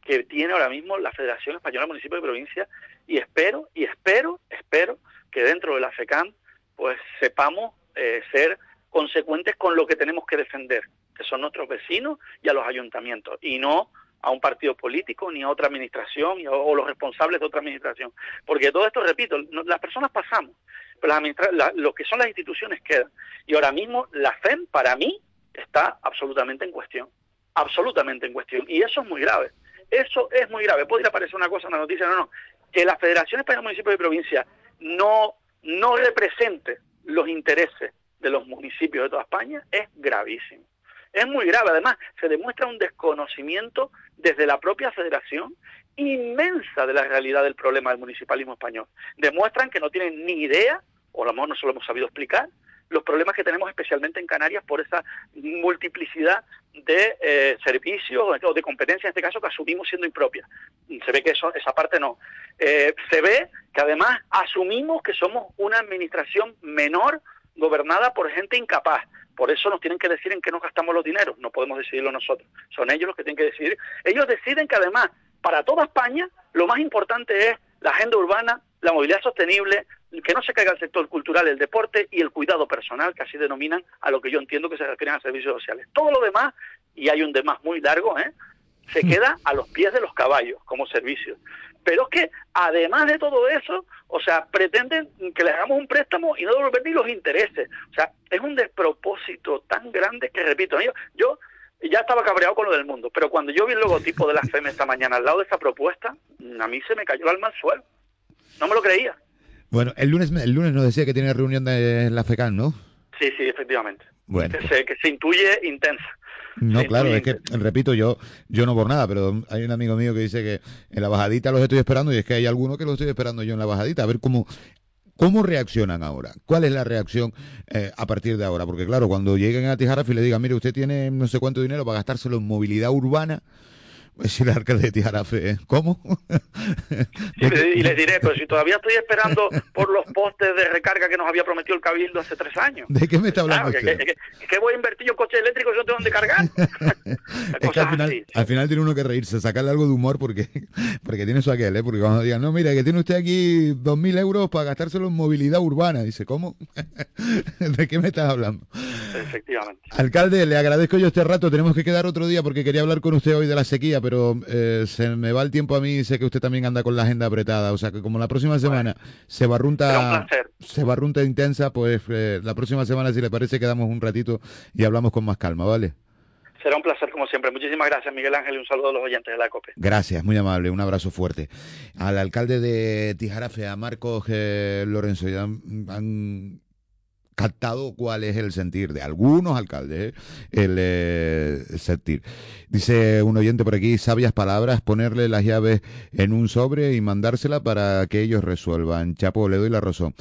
que tiene ahora mismo la Federación Española de Municipios y Provincias y espero, y espero, espero que dentro de la FECAM pues sepamos eh, ser consecuentes con lo que tenemos que defender, que son nuestros vecinos y a los ayuntamientos, y no a un partido político ni a otra administración o, los responsables de otra administración. Porque todo esto, repito, las personas pasamos, pero las lo que son las instituciones quedan. Y ahora mismo la FEM, para mí, está absolutamente en cuestión. Absolutamente en cuestión. Y eso es muy grave eso es muy grave. Podría parecer una cosa en la noticia, no, no. Que la Federación Española de Municipios y Provincia no, no represente los intereses de los municipios de toda España es gravísimo. Es muy grave. Además, se demuestra un desconocimiento desde la propia federación inmensa de la realidad del problema del municipalismo español. Demuestran que no tienen ni idea, o a lo mejor no se lo hemos sabido explicar, los problemas que tenemos especialmente en Canarias por esa multiplicidad de eh, servicios o de competencias, en este caso, que asumimos siendo impropias. Se ve que eso, esa parte no. Eh, se ve que además asumimos que somos una administración menor gobernada por gente incapaz. Por eso nos tienen que decir en qué nos gastamos los dineros. No podemos decidirlo nosotros. Son ellos los que tienen que decidir. Ellos deciden que además, para toda España, lo más importante es la agenda urbana, la movilidad sostenible, que no se caiga el sector cultural, el deporte y el cuidado personal, que así denominan a lo que yo entiendo que se refieren a servicios sociales. Todo lo demás, y hay un demás muy largo, ¿eh? se queda a los pies de los caballos como servicio. Pero es que, además de todo eso, o sea, pretenden que le hagamos un préstamo y no devolver ni los intereses. O sea, es un despropósito tan grande que, repito, yo, yo ya estaba cabreado con lo del mundo, pero cuando yo vi el logotipo de la *laughs* FEM esta mañana al lado de esa propuesta, a mí se me cayó el alma al suelo. No me lo creía. Bueno, el lunes, el lunes nos decía que tiene reunión de la FECAN, ¿no? Sí, sí, efectivamente. Bueno. Que se, que se intuye intensa. No, claro, es que, repito, yo yo no por nada, pero hay un amigo mío que dice que en la bajadita los estoy esperando y es que hay algunos que los estoy esperando yo en la bajadita, a ver cómo, ¿Cómo reaccionan ahora? ¿Cuál es la reacción eh, a partir de ahora? Porque claro, cuando lleguen a Tijarafi y le digan, mire, usted tiene no sé cuánto dinero para gastárselo en movilidad urbana, es el alcalde de Tijarafe, ¿eh? ¿cómo? y les diré, pero si todavía estoy esperando por los postes de recarga que nos había prometido el Cabildo hace tres años. ¿De qué me está hablando usted? Que, voy a invertir yo en coche eléctrico y no tengo dónde cargar? *laughs* es que al final, al final tiene uno que reírse, sacarle algo de humor porque, porque tiene su aquel, ¿eh? Porque cuando digan, no, mira, que tiene usted aquí dos mil euros para gastárselo en movilidad urbana, dice, ¿cómo? *laughs* ¿De qué me estás hablando? Efectivamente. Alcalde, le agradezco yo este rato, tenemos que quedar otro día porque quería hablar con usted hoy de la sequía, pero eh, se me va el tiempo a mí y sé que usted también anda con la agenda apretada. O sea que como la próxima semana se barrunta se barrunta intensa, pues eh, la próxima semana, si le parece, quedamos un ratito y hablamos con más calma, ¿vale? Será un placer como siempre. Muchísimas gracias, Miguel Ángel, y un saludo a los oyentes de la COPE. Gracias, muy amable. Un abrazo fuerte. Al alcalde de Tijarafe, a Marcos eh, Lorenzo, ya han captado cuál es el sentir de algunos alcaldes, el eh, sentir. Dice un oyente por aquí, sabias palabras, ponerle las llaves en un sobre y mandársela para que ellos resuelvan. Chapo, le doy la razón.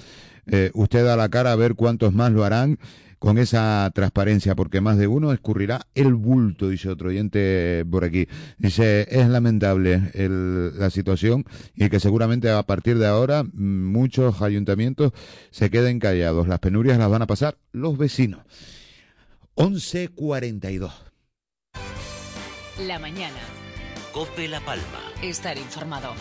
Eh, usted da la cara a ver cuántos más lo harán con esa transparencia, porque más de uno escurrirá el bulto, dice otro oyente por aquí. Dice, es lamentable la situación y que seguramente a partir de ahora muchos ayuntamientos se queden callados. Las penurias las van a pasar los vecinos. 11.42. La mañana. Cope La Palma. Estar informado.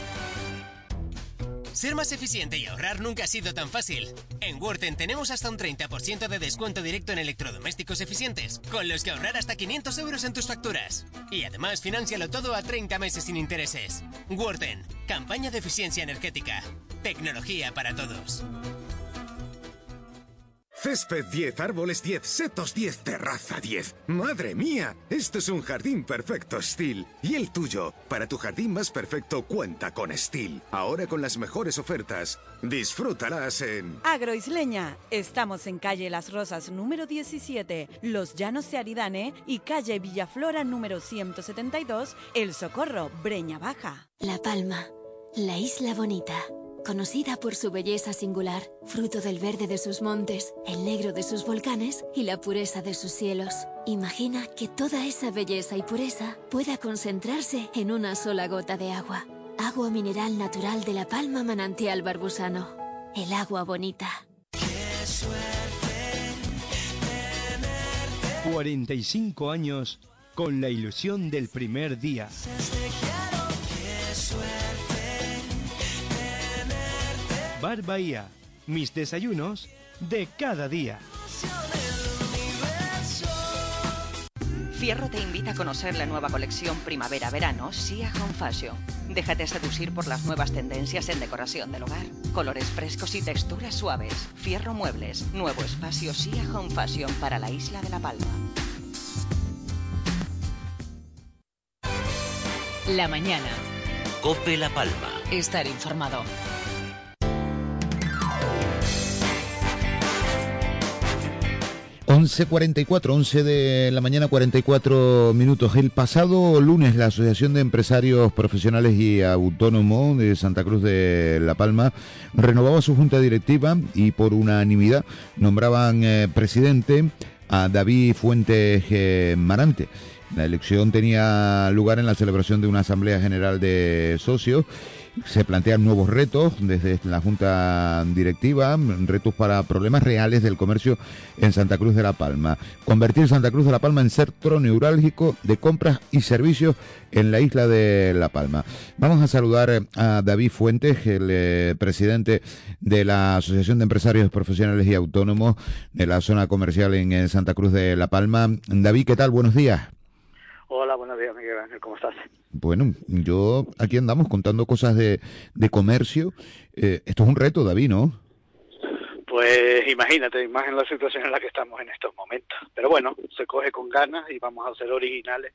Ser más eficiente y ahorrar nunca ha sido tan fácil. En Worten tenemos hasta un 30% de descuento directo en electrodomésticos eficientes, con los que ahorrar hasta 500 euros en tus facturas. Y además, financialo todo a 30 meses sin intereses. Worten, campaña de eficiencia energética. Tecnología para todos. Césped 10, árboles 10, setos 10, terraza 10. ¡Madre mía! Esto es un jardín perfecto Steel. ¿Y el tuyo? Para tu jardín más perfecto cuenta con Steel. Ahora con las mejores ofertas. Disfrútalas en... Agroisleña. Estamos en calle Las Rosas número 17, Los Llanos de Aridane y calle Villaflora número 172, El Socorro, Breña Baja. La Palma, la isla bonita conocida por su belleza singular, fruto del verde de sus montes, el negro de sus volcanes y la pureza de sus cielos. Imagina que toda esa belleza y pureza pueda concentrarse en una sola gota de agua. Agua mineral natural de la Palma Manantial Barbusano. El agua bonita. 45 años con la ilusión del primer día. Bar Bahía, mis desayunos de cada día. Fierro te invita a conocer la nueva colección primavera-verano Sia Home Fashion. Déjate seducir por las nuevas tendencias en decoración del hogar. Colores frescos y texturas suaves. Fierro Muebles, nuevo espacio Sia Home Fashion para la isla de La Palma. La mañana. Cope La Palma. Estar informado. Once cuarenta y cuatro, once de la mañana, 44 minutos. El pasado lunes, la Asociación de Empresarios Profesionales y Autónomos de Santa Cruz de La Palma renovaba su junta directiva y por unanimidad nombraban eh, presidente a David Fuentes eh, Marante. La elección tenía lugar en la celebración de una Asamblea General de Socios. Se plantean nuevos retos desde la Junta Directiva, retos para problemas reales del comercio en Santa Cruz de la Palma. Convertir Santa Cruz de la Palma en centro neurálgico de compras y servicios en la isla de La Palma. Vamos a saludar a David Fuentes, el eh, presidente de la Asociación de Empresarios Profesionales y Autónomos de la zona comercial en, en Santa Cruz de La Palma. David, ¿qué tal? Buenos días. Hola, buenos días, Miguel Ángel, ¿cómo estás? Bueno, yo aquí andamos contando cosas de, de comercio. Eh, esto es un reto, David, ¿no? Pues imagínate, más la situación en la que estamos en estos momentos. Pero bueno, se coge con ganas y vamos a ser originales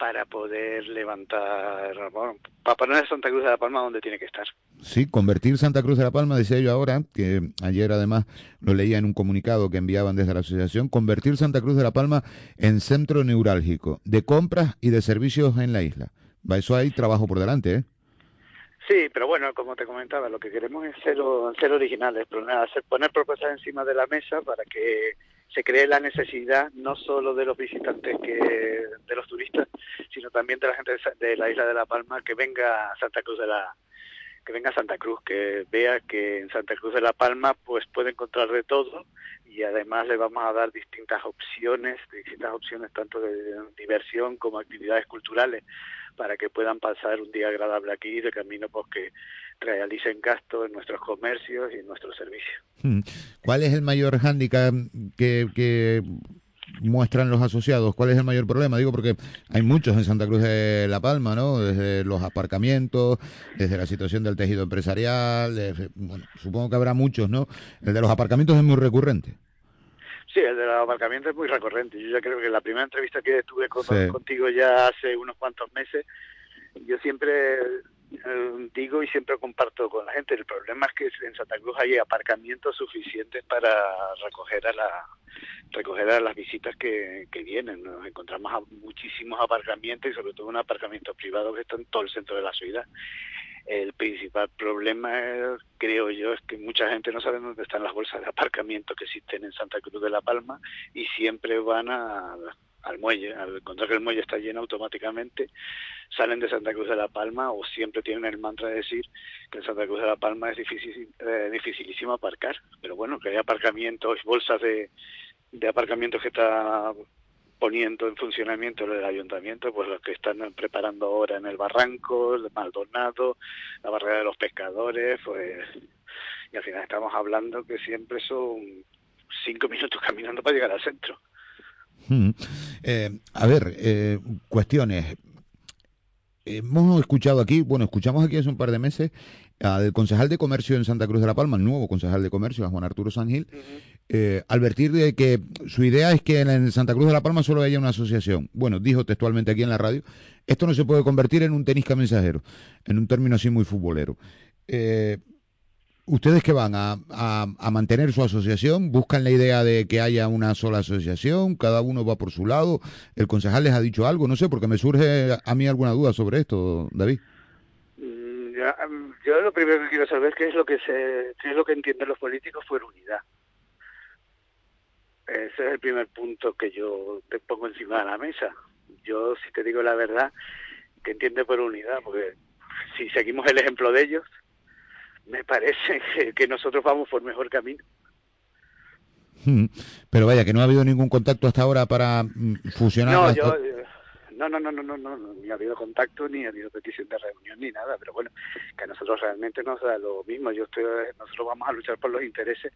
para poder levantar, bueno, para poner a Santa Cruz de la Palma donde tiene que estar. Sí, convertir Santa Cruz de la Palma, decía yo ahora, que ayer además lo leía en un comunicado que enviaban desde la asociación, convertir Santa Cruz de la Palma en centro neurálgico de compras y de servicios en la isla. Va, eso hay trabajo por delante, ¿eh? Sí, pero bueno, como te comentaba, lo que queremos es ser, ser originales, hacer, poner propuestas encima de la mesa para que se cree la necesidad no solo de los visitantes que de los turistas, sino también de la gente de la isla de La Palma que venga a Santa Cruz de la que venga a Santa Cruz, que vea que en Santa Cruz de la Palma pues puede encontrar de todo y además le vamos a dar distintas opciones, distintas opciones tanto de diversión como actividades culturales para que puedan pasar un día agradable aquí de camino pues, realicen gasto en nuestros comercios y en nuestros servicios. Hmm. ¿Cuál es el mayor hándicap que, que muestran los asociados? ¿Cuál es el mayor problema? Digo porque hay muchos en Santa Cruz de La Palma, ¿no? Desde los aparcamientos, desde la situación del tejido empresarial, bueno, supongo que habrá muchos, ¿no? El de los aparcamientos es muy recurrente. Sí, el de los aparcamientos es muy recurrente. Yo ya creo que la primera entrevista que tuve contigo ya hace unos cuantos meses, yo siempre digo y siempre comparto con la gente, el problema es que en Santa Cruz hay aparcamientos suficientes para recoger a la recoger a las visitas que, que vienen. Nos encontramos a muchísimos aparcamientos y sobre todo un aparcamiento privado que está en todo el centro de la ciudad. El principal problema, creo yo, es que mucha gente no sabe dónde están las bolsas de aparcamiento que existen en Santa Cruz de la Palma y siempre van a al muelle, al encontrar que el muelle está lleno automáticamente, salen de Santa Cruz de la Palma o siempre tienen el mantra de decir que en Santa Cruz de la Palma es difícil, eh, dificilísimo aparcar, pero bueno, que hay aparcamientos, bolsas de, de aparcamientos que está poniendo en funcionamiento el ayuntamiento, pues los que están preparando ahora en el Barranco, el Maldonado, la barrera de los pescadores, pues y al final estamos hablando que siempre son cinco minutos *laughs* caminando para llegar al centro. Eh, a ver, eh, cuestiones. Hemos escuchado aquí, bueno, escuchamos aquí hace un par de meses al concejal de comercio en Santa Cruz de la Palma, el nuevo concejal de comercio, a Juan Arturo Sangil, eh, advertir de que su idea es que en Santa Cruz de la Palma solo haya una asociación. Bueno, dijo textualmente aquí en la radio, esto no se puede convertir en un tenisca mensajero, en un término así muy futbolero. Eh, ¿Ustedes que van a, a, mantener su asociación? ¿Buscan la idea de que haya una sola asociación? ¿Cada uno va por su lado? ¿El concejal les ha dicho algo? No sé, porque me surge a mí alguna duda sobre esto, David. Mm, em, yo lo primero que quiero saber es qué es lo que se, es lo que entienden los políticos por unidad. Ese es el primer punto que yo te pongo encima de la mesa. Yo, si te digo la verdad, que entiende por unidad, porque si seguimos el ejemplo de ellos, me parece *laughs* que, nosotros vamos por mejor camino. Hmm. Pero vaya, que no ha habido ningún contacto hasta ahora para mm, fusionar. No, yo, eh, no, no, no, no, no, no, ni ha habido contacto, ni ha habido petición de reunión, ni nada, pero bueno, que a nosotros realmente nos da lo mismo. Yo estoy, nosotros vamos a luchar por los intereses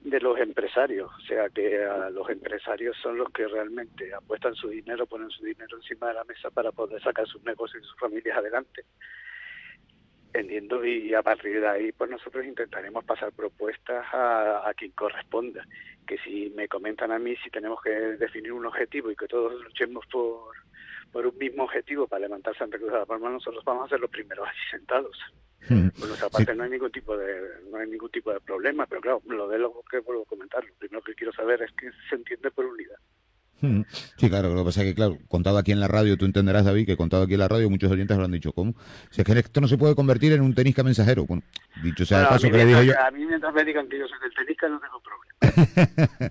de los empresarios, o sea que a los empresarios son los que realmente apuestan su dinero, ponen su dinero encima de la mesa para poder sacar sus negocios y sus familias adelante entiendo y a partir de ahí pues nosotros intentaremos pasar propuestas a, a, quien corresponda que si me comentan a mí si tenemos que definir un objetivo y que todos luchemos por por un mismo objetivo para levantar Santa Cruz de la Palma, nosotros vamos a ser los primeros allí sentados. Hmm. Por nuestra parte no hay ningún tipo de no hay ningún tipo de problema, pero claro, lo de lo que vuelvo a comentar, lo primero que quiero saber es que se entiende por unidad. *laughs* Sí, claro, lo que pasa es que, claro, contado aquí en la radio, tú entenderás, David, que contado aquí en la radio, muchos oyentes lo han dicho, ¿cómo? Si es que esto no se puede convertir en un tenisca mensajero. Bueno, dicho sea de Bueno, a paso que le dije yo... A mí mientras me digan que yo soy del tenisca no tengo problema.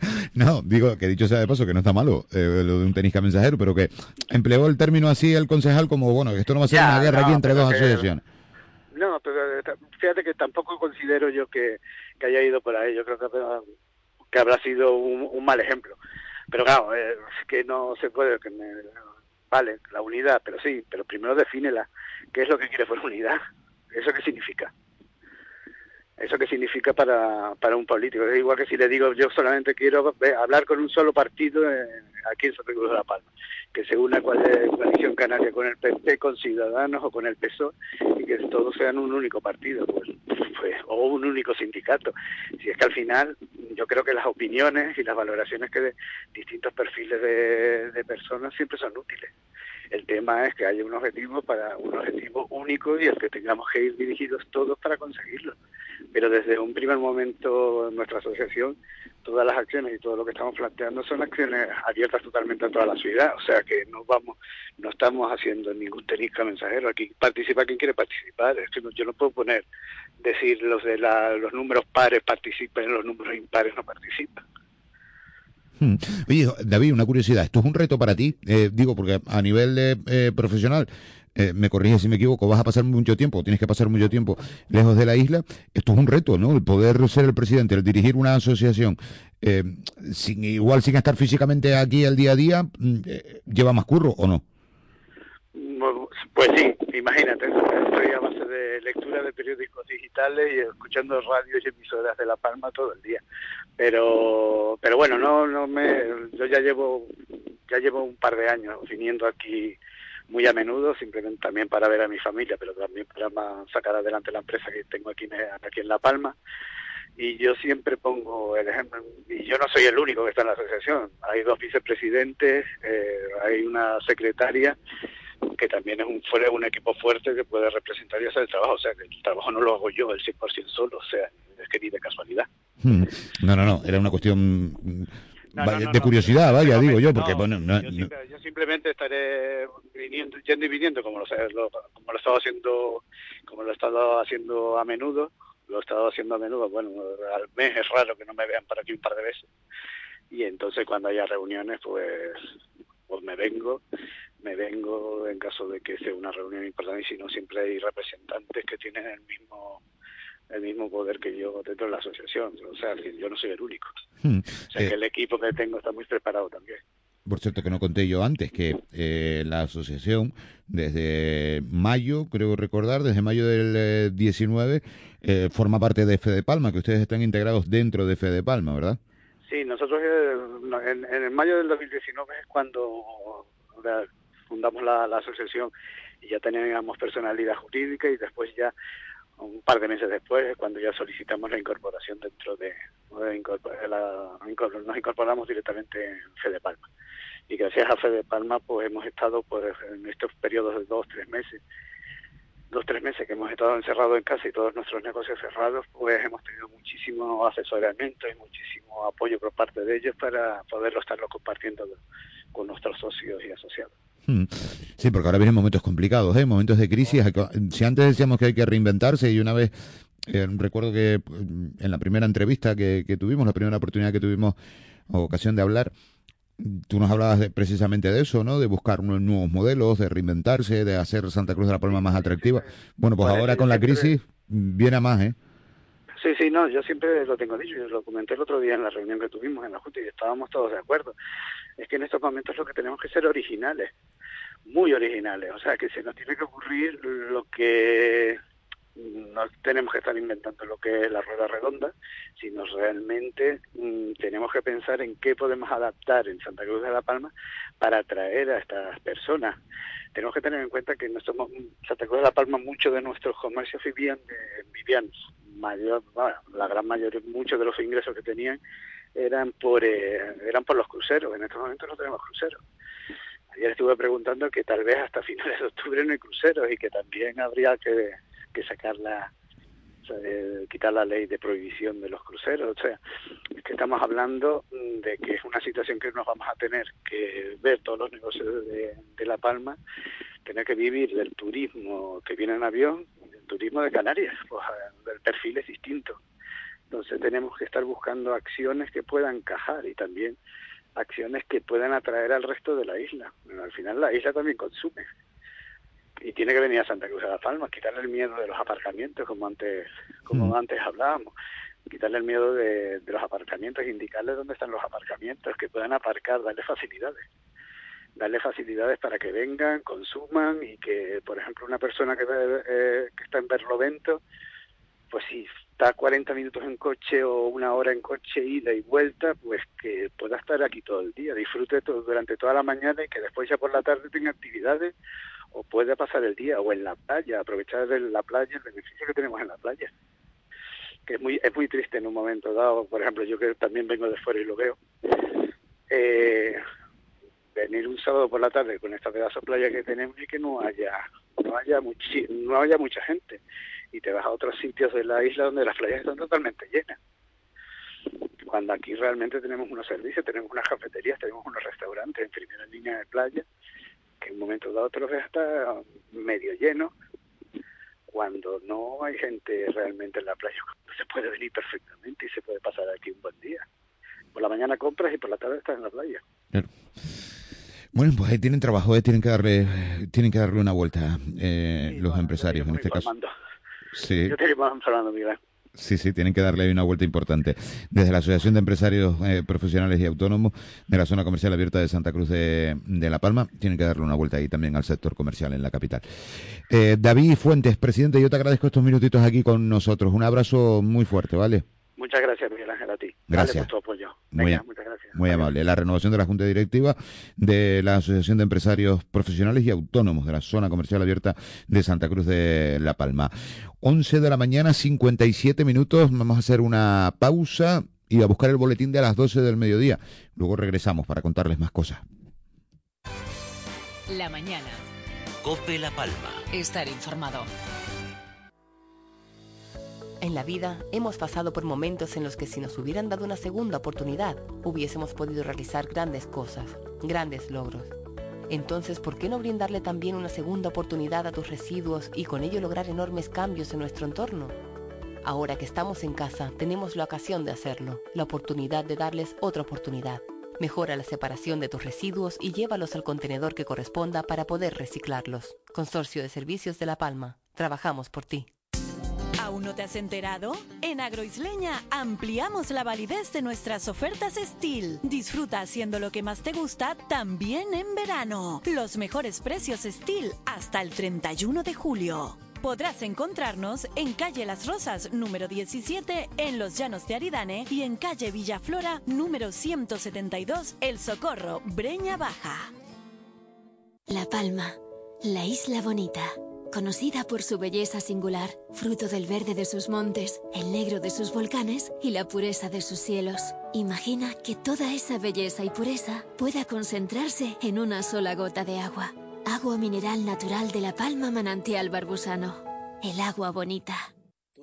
*laughs* No, digo que dicho sea de paso que no está malo eh, lo de un tenisca mensajero, pero que empleó el término así el concejal como, bueno, que esto no va a ser Ya, una guerra no, aquí entre dos que- asociaciones. No, pero eh, fíjate que tampoco considero yo que, que haya ido por ahí. Yo creo que, habrá- que habrá sido un, un mal ejemplo. Pero claro, eh, es que no se puede. Que me, vale, la unidad, pero sí, pero primero defínela. ¿Qué es lo que quiere por unidad? ¿Eso qué significa? ¿Eso qué significa para, para un político? Es igual que si le digo yo solamente quiero ve- hablar con un solo partido eh, aquí en Santa Cruz de la Palma, que se una coalición canaria con el PP, con Ciudadanos o con el PSOE y que todos sean un único partido pues, pues, o un único sindicato. Si es que al final yo creo que las opiniones y las valoraciones que de distintos perfiles de, de personas siempre son útiles. El tema es que haya un objetivo para un objetivo único y el que tengamos que ir dirigidos todos para conseguirlo. Pero desde un primer momento en nuestra asociación, todas las acciones y todo lo que estamos planteando son acciones abiertas totalmente a toda la ciudad. O sea que no vamos, no estamos haciendo ningún tenisca mensajero. Aquí participa quien quiere participar. Es que no- yo no puedo poner, decir los de la- los números pares participen, los números impares no participan. Hmm. David, una curiosidad, ¿esto es un reto para ti? Eh, digo, porque a nivel de, eh, profesional, eh, me corriges si me equivoco, vas a pasar mucho tiempo, tienes que pasar mucho tiempo lejos de la isla. Esto es un reto, ¿no? El poder ser el presidente, el dirigir una asociación, eh, sin, igual sin estar físicamente aquí el día a día, mm, eh, ¿lleva más curro o no? Pues sí, imagínate, estoy a base de lectura de periódicos digitales y escuchando radios y emisoras de La Palma todo el día. Pero pero bueno, no no me yo ya llevo ya llevo un par de años viniendo aquí muy a menudo, simplemente también para ver a mi familia, pero también para sacar adelante la empresa que tengo aquí aquí en La Palma. Y yo siempre pongo el ejemplo, y yo no soy el único que está en la asociación, hay dos vicepresidentes, eh, hay una secretaria que también es un, fuera un equipo fuerte que puede representar y hacer el trabajo. O sea, que el trabajo no lo hago yo el 100% solo, o sea, es que ni de casualidad. Hmm. No, no, no, era una cuestión No, vaya, no, no, de curiosidad, vaya, digo yo, porque bueno, no- yo, no- simple- yo simplemente estaré viniendo, yendo y viniendo como lo, lo- como lo he estado haciendo, como lo he estado haciendo a menudo, lo he estado haciendo a menudo, bueno, al mes es raro que no me vean por aquí un par de veces. Y entonces cuando haya reuniones, pues, pues me vengo, me vengo en caso de que sea una reunión importante y si no siempre hay representantes que tienen el mismo el mismo poder que yo dentro de la asociación, o sea, yo no soy el único. Hmm. O sea, Eh, que el equipo que tengo está muy preparado también. Por cierto, que no conté yo antes que eh, la asociación desde mayo, creo recordar, desde mayo del eh, 19, eh, forma parte de Fede Palma, que ustedes están integrados dentro de Fede Palma, ¿verdad? Sí, nosotros eh, en, en el mayo del 2019 es cuando fundamos la, la asociación y ya teníamos personalidad jurídica y después ya un par de meses después es cuando ya solicitamos la incorporación dentro de, de la- nos incorporamos directamente en Fede Palma y gracias a Fede Palma pues hemos estado pues en estos periodos de dos tres meses dos tres meses que hemos estado encerrados en casa y todos nuestros negocios cerrados pues hemos tenido muchísimo asesoramiento y muchísimo apoyo por parte de ellos para poderlo estarlo compartiendo con nuestros socios y asociados. Sí, porque ahora vienen momentos complicados, ¿eh? momentos de crisis. Si antes decíamos que hay que reinventarse y una vez, eh, recuerdo que mm, en la primera entrevista que, que tuvimos, la primera oportunidad que tuvimos o ocasión de hablar, tú nos hablabas de- precisamente de eso, ¿no? De buscar unos nuevos modelos, de reinventarse, de hacer Santa Cruz de la Palma más atractiva. Bueno, pues Bueno, ahora sí, con la crisis viene a más, ¿eh? Sí, sí, no, yo siempre lo tengo dicho, yo lo comenté el otro día en la reunión que tuvimos en la Junta y estábamos todos de acuerdo. Es que en estos momentos lo que tenemos que ser originales, muy originales, o sea, que se nos tiene que ocurrir lo que no tenemos que estar inventando lo que es la rueda redonda, sino realmente mm, tenemos que pensar en qué podemos adaptar en Santa Cruz de la Palma para atraer a estas personas. Tenemos que tener en cuenta que nuestro, mo- Santa Cruz de la Palma muchos de nuestros comercios vivían, de, vivían mayor, bueno, la gran mayoría, muchos de los ingresos que tenían eran por eh, eran por los cruceros. En estos momentos no tenemos cruceros. Ayer estuve preguntando que tal vez hasta finales de octubre no hay cruceros y que también habría que, que sacar la, o sea, quitar la ley de prohibición de los cruceros. O sea, es que estamos hablando de que es una situación que nos vamos a tener que ver todos los negocios de, de La Palma, tener que vivir del turismo que viene en avión del turismo de Canarias. Pues el perfil es distinto. Entonces tenemos que estar buscando acciones que puedan encajar y también acciones que puedan atraer al resto de la isla. Bueno, al final la isla también consume y tiene que venir a Santa Cruz de la Palma, quitarle el miedo de los aparcamientos, como antes, como Mm. antes hablábamos, quitarle el miedo de, de los aparcamientos, indicarle dónde están los aparcamientos, que puedan aparcar, darle facilidades, darle facilidades para que vengan, consuman y que, por ejemplo, una persona que, eh, que está en Berlovento, pues si está 40 minutos en coche o una hora en coche ida y vuelta, pues que pueda estar aquí todo el día, disfrute todo, durante toda la mañana y que después ya por la tarde tenga actividades o pueda pasar el día o en la playa, aprovechar de la playa, el beneficio que tenemos en la playa. Que es muy es muy triste en un momento dado, por ejemplo, yo que también vengo de fuera y lo veo, eh, venir un sábado por la tarde con esta pedazo de playa que tenemos y que no haya no haya muchi- no haya mucha gente. Y te vas a otros sitios de la isla donde las playas están totalmente llenas. Cuando aquí realmente tenemos unos servicios tenemos unas cafeterías tenemos unos restaurantes en primera línea de playa que en un momento dado te los ves hasta medio lleno. Cuando no hay gente realmente en la playa se puede venir perfectamente y se puede pasar aquí un buen día. Por la mañana compras y por la tarde estás en la playa Bueno, pues ahí tienen trabajo, eh, tienen que darle, tienen que darle una vuelta eh, los empresarios en este caso. Sí, yo te Miguel sí, sí, tienen que darle ahí una vuelta importante. Desde la Asociación de Empresarios eh, Profesionales y Autónomos de la Zona Comercial Abierta de Santa Cruz de, de La Palma, tienen que darle una vuelta ahí también al sector comercial en la capital. Eh, David Fuentes, presidente, yo te agradezco estos minutitos aquí con nosotros. Un abrazo muy fuerte, ¿vale? Muchas gracias Miguel Ángel a ti Gracias. Gracias por tu apoyo Muy, Venga, a- muchas gracias muy amable. La renovación de la Junta Directiva de la Asociación de Empresarios Profesionales y Autónomos de la Zona Comercial Abierta de Santa Cruz de La Palma. 11 de la mañana, 57 minutos. Vamos a hacer una pausa y a buscar el boletín de a las 12 del mediodía. Luego regresamos para contarles más cosas. La mañana. Cope La Palma. Estar informado. En la vida hemos pasado por momentos en los que si nos hubieran dado una segunda oportunidad, hubiésemos podido realizar grandes cosas, grandes logros. Entonces, ¿por qué no brindarle también una segunda oportunidad a tus residuos y con ello lograr enormes cambios en nuestro entorno? Ahora que estamos en casa, tenemos la ocasión de hacerlo, la oportunidad de darles otra oportunidad. Mejora la separación de tus residuos y llévalos al contenedor que corresponda para poder reciclarlos. Consorcio de Servicios de La Palma. Trabajamos por ti. ¿Aún no te has enterado? En Agroisleña ampliamos la validez de nuestras ofertas Steel. Disfruta haciendo lo que más te gusta también en verano. Los mejores precios Steel hasta el 31 de julio. Podrás encontrarnos en calle Las Rosas, número 17, en Los Llanos de Aridane y en calle Villaflora, número 172, El Socorro, Breña Baja. La Palma, la isla bonita, conocida por su belleza singular, fruto del verde de sus montes, el negro de sus volcanes y la pureza de sus cielos. Imagina que toda esa belleza y pureza pueda concentrarse en una sola gota de agua. Agua mineral natural de La Palma Manantial Barbusano. El agua bonita.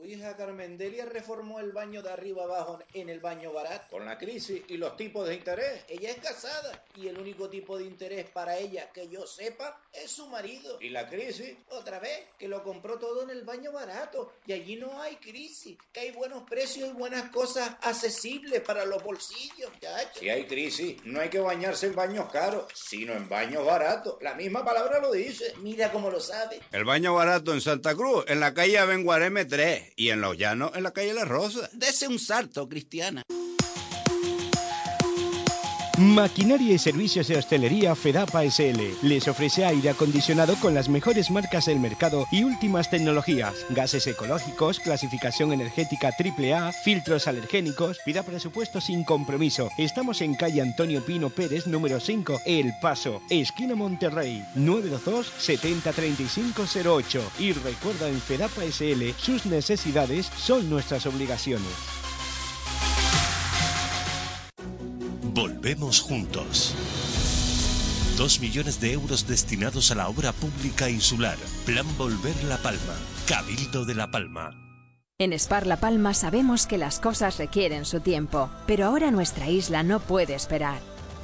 Hija Carmendelia reformó el baño de arriba abajo en el baño barato. Con la crisis y los tipos de interés. Ella es casada y el único tipo de interés para ella que yo sepa es su marido. ¿Y la crisis? Otra vez, que lo compró todo en el baño barato. Y allí no hay crisis. Que hay buenos precios y buenas cosas accesibles para los bolsillos, chacho. Si hay crisis, no hay que bañarse en baños caros, sino en baños baratos. La misma palabra lo dice. Mira cómo lo sabe. El baño barato en Santa Cruz, en la calle Abenguareme 3 y en Los Llanos, en la calle La Rosa. Dese un salto, Cristiana. Maquinaria y servicios de hostelería Fedapa SL. Les ofrece aire acondicionado con las mejores marcas del mercado y últimas tecnologías. Gases ecológicos, clasificación energética AAA, filtros alergénicos. Pida presupuesto sin compromiso. Estamos en calle Antonio Pino Pérez, número 5, El Paso, esquina Monterrey, 922 70 3508. Y recuerda en Fedapa SL, sus necesidades son nuestras obligaciones. Volvemos juntos. Dos millones de euros destinados a la obra pública insular. Plan Volver La Palma. Cabildo de La Palma. En Spar La Palma sabemos que las cosas requieren su tiempo, pero ahora nuestra isla no puede esperar.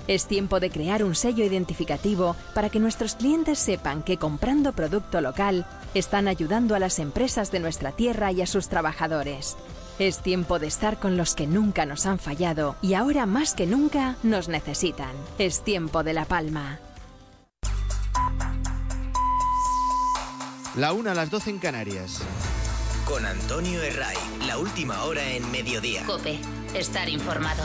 Es tiempo de crear un sello identificativo para que nuestros clientes sepan que comprando producto local están ayudando a las empresas de nuestra tierra y a sus trabajadores. Es tiempo de estar con los que nunca nos han fallado y ahora más que nunca nos necesitan. Es tiempo de La Palma. La una a las 12 en Canarias. Con Antonio Herray, la última hora en mediodía. Cope, estar informado.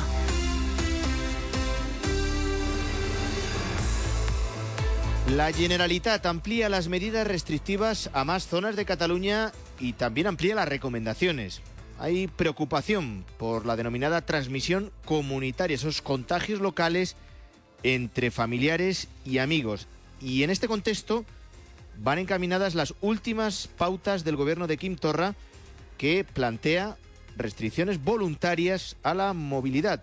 La Generalitat amplía las medidas restrictivas a más zonas de Cataluña y también amplía las recomendaciones. Hay preocupación por la denominada transmisión comunitaria, esos contagios locales entre familiares y amigos. Y en este contexto van encaminadas las últimas pautas del gobierno de Kim Torra que plantea restricciones voluntarias a la movilidad.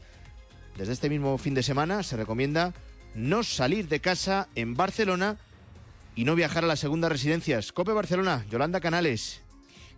Desde este mismo fin de semana se recomienda no salir de casa en Barcelona y no viajar a las segundas residencias. Cope Barcelona, Yolanda Canales.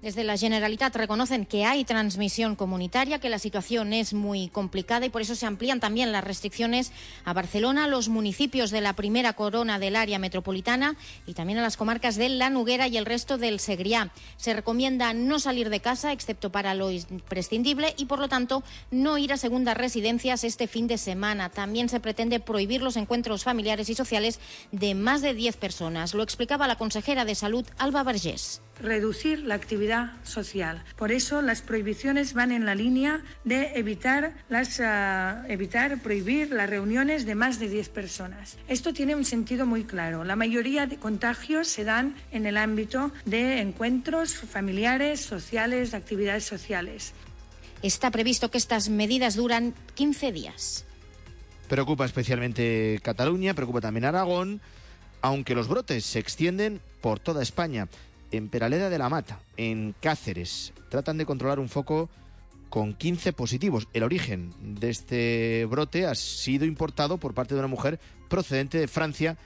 Desde la Generalitat reconocen que hay transmisión comunitaria, que la situación es muy complicada y por eso se amplían también las restricciones a Barcelona, los municipios de la primera corona del área metropolitana y también a las comarcas de La Nuguera y el resto del Segriá. Se recomienda no salir de casa excepto para lo imprescindible y por lo tanto no ir a segundas residencias este fin de semana. También se pretende prohibir los encuentros familiares y sociales de más de 10 personas. Lo explicaba la consejera de Salud, Alba Vergés reducir la actividad social. Por eso las prohibiciones van en la línea de evitar, las, uh, evitar prohibir las reuniones de más de 10 personas. Esto tiene un sentido muy claro. La mayoría de contagios se dan en el ámbito de encuentros familiares, sociales, de actividades sociales. Está previsto que estas medidas duran 15 días. Preocupa especialmente Cataluña, preocupa también Aragón, aunque los brotes se extienden por toda España en Peraleda de la Mata, en Cáceres. Tratan de controlar un foco con 15 positivos. El origen de este brote ha sido importado por parte de una mujer procedente de Francia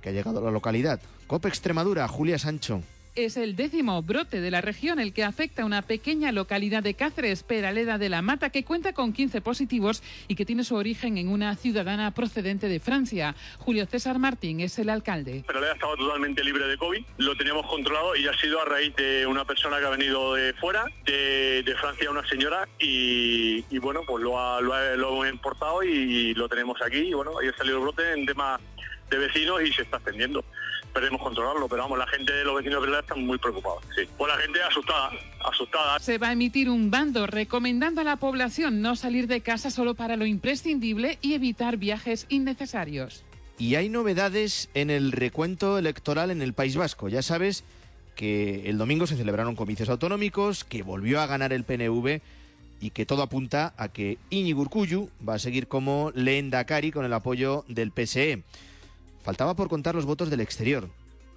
que ha llegado a la localidad. Cope Extremadura, Julia Sancho es el décimo brote de la región, el que afecta a una pequeña localidad de Cáceres, Peraleda de la Mata, que cuenta con 15 positivos y que tiene su origen en una ciudadana procedente de Francia. Julio César Martín es el alcalde. Peraleda estaba totalmente libre de COVID, lo teníamos controlado y ha sido a raíz de una persona que ha venido de fuera, de, Francia, una señora, y, bueno, pues lo, ha, lo, hemos importado y lo tenemos aquí. Y bueno, ahí ha salido el brote en tema de vecinos y se está extendiendo perdemos controlarlo, pero vamos, la gente, de los vecinos de verdad están muy preocupados, sí. Pues la gente asustada, asustada. Se va a emitir un bando recomendando a la población no salir de casa solo para lo imprescindible y evitar viajes innecesarios. Y hay novedades en el recuento electoral en el País Vasco. Ya sabes que el domingo se celebraron comicios autonómicos, que volvió a ganar el PNV y que todo apunta a que Iñigo Urkullu va a seguir como Lehendakari con el apoyo del PSE. Faltaba por contar los votos del exterior,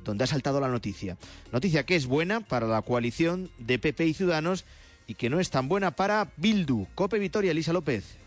donde ha saltado la noticia. Noticia que es buena para la coalición de PP y Ciudadanos y que no es tan buena para Bildu. Cope Vitoria, Elisa López.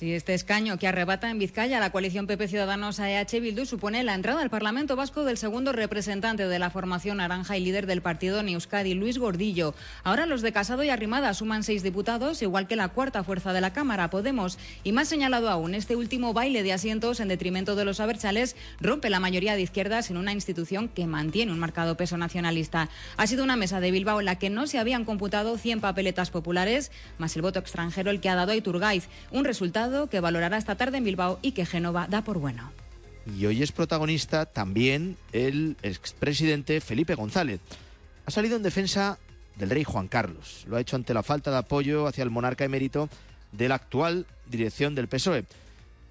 Sí, este escaño que arrebata en Vizcaya la coalición PP Ciudadanos AEH Bildu supone la entrada al Parlamento Vasco del segundo representante de la formación naranja y líder del partido en Luis Gordillo. Ahora los de Casado y Arrimada suman seis diputados, igual que la cuarta fuerza de la Cámara, Podemos. Y más señalado aún, este último baile de asientos en detrimento de los abertzales rompe la mayoría de izquierdas en una institución que mantiene un marcado peso nacionalista. Ha sido una mesa de Bilbao en la que no se habían computado 100 papeletas populares, más el voto extranjero el que ha dado a Iturgaiz. Un resultado que valorará esta tarde en Bilbao y que Génova da por bueno. Y hoy es protagonista también el expresidente Felipe González. Ha salido en defensa del rey Juan Carlos. Lo ha hecho ante la falta de apoyo hacia el monarca emérito de la actual dirección del PSOE.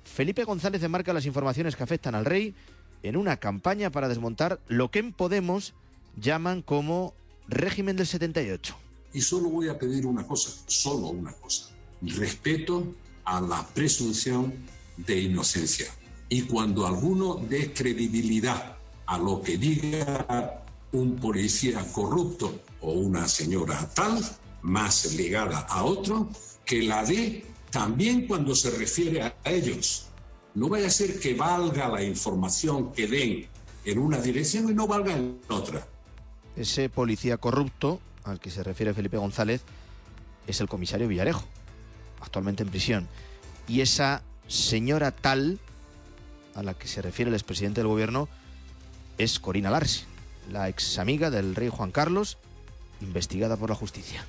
Felipe González enmarca las informaciones que afectan al rey en una campaña para desmontar lo que en Podemos llaman como régimen del 78. Y solo voy a pedir una cosa, solo una cosa. Respeto a la presunción de inocencia. Y cuando alguno dé credibilidad a lo que diga un policía corrupto o una señora tal, más ligada a otro, que la dé también cuando se refiere a ellos. No vaya a ser que valga la información que den en una dirección y no valga en otra. Ese policía corrupto al que se refiere Felipe González es el comisario Villarejo, actualmente en prisión. Y esa señora tal a la que se refiere el expresidente del gobierno es Corina Larsi, la ex amiga del rey Juan Carlos, investigada por la justicia.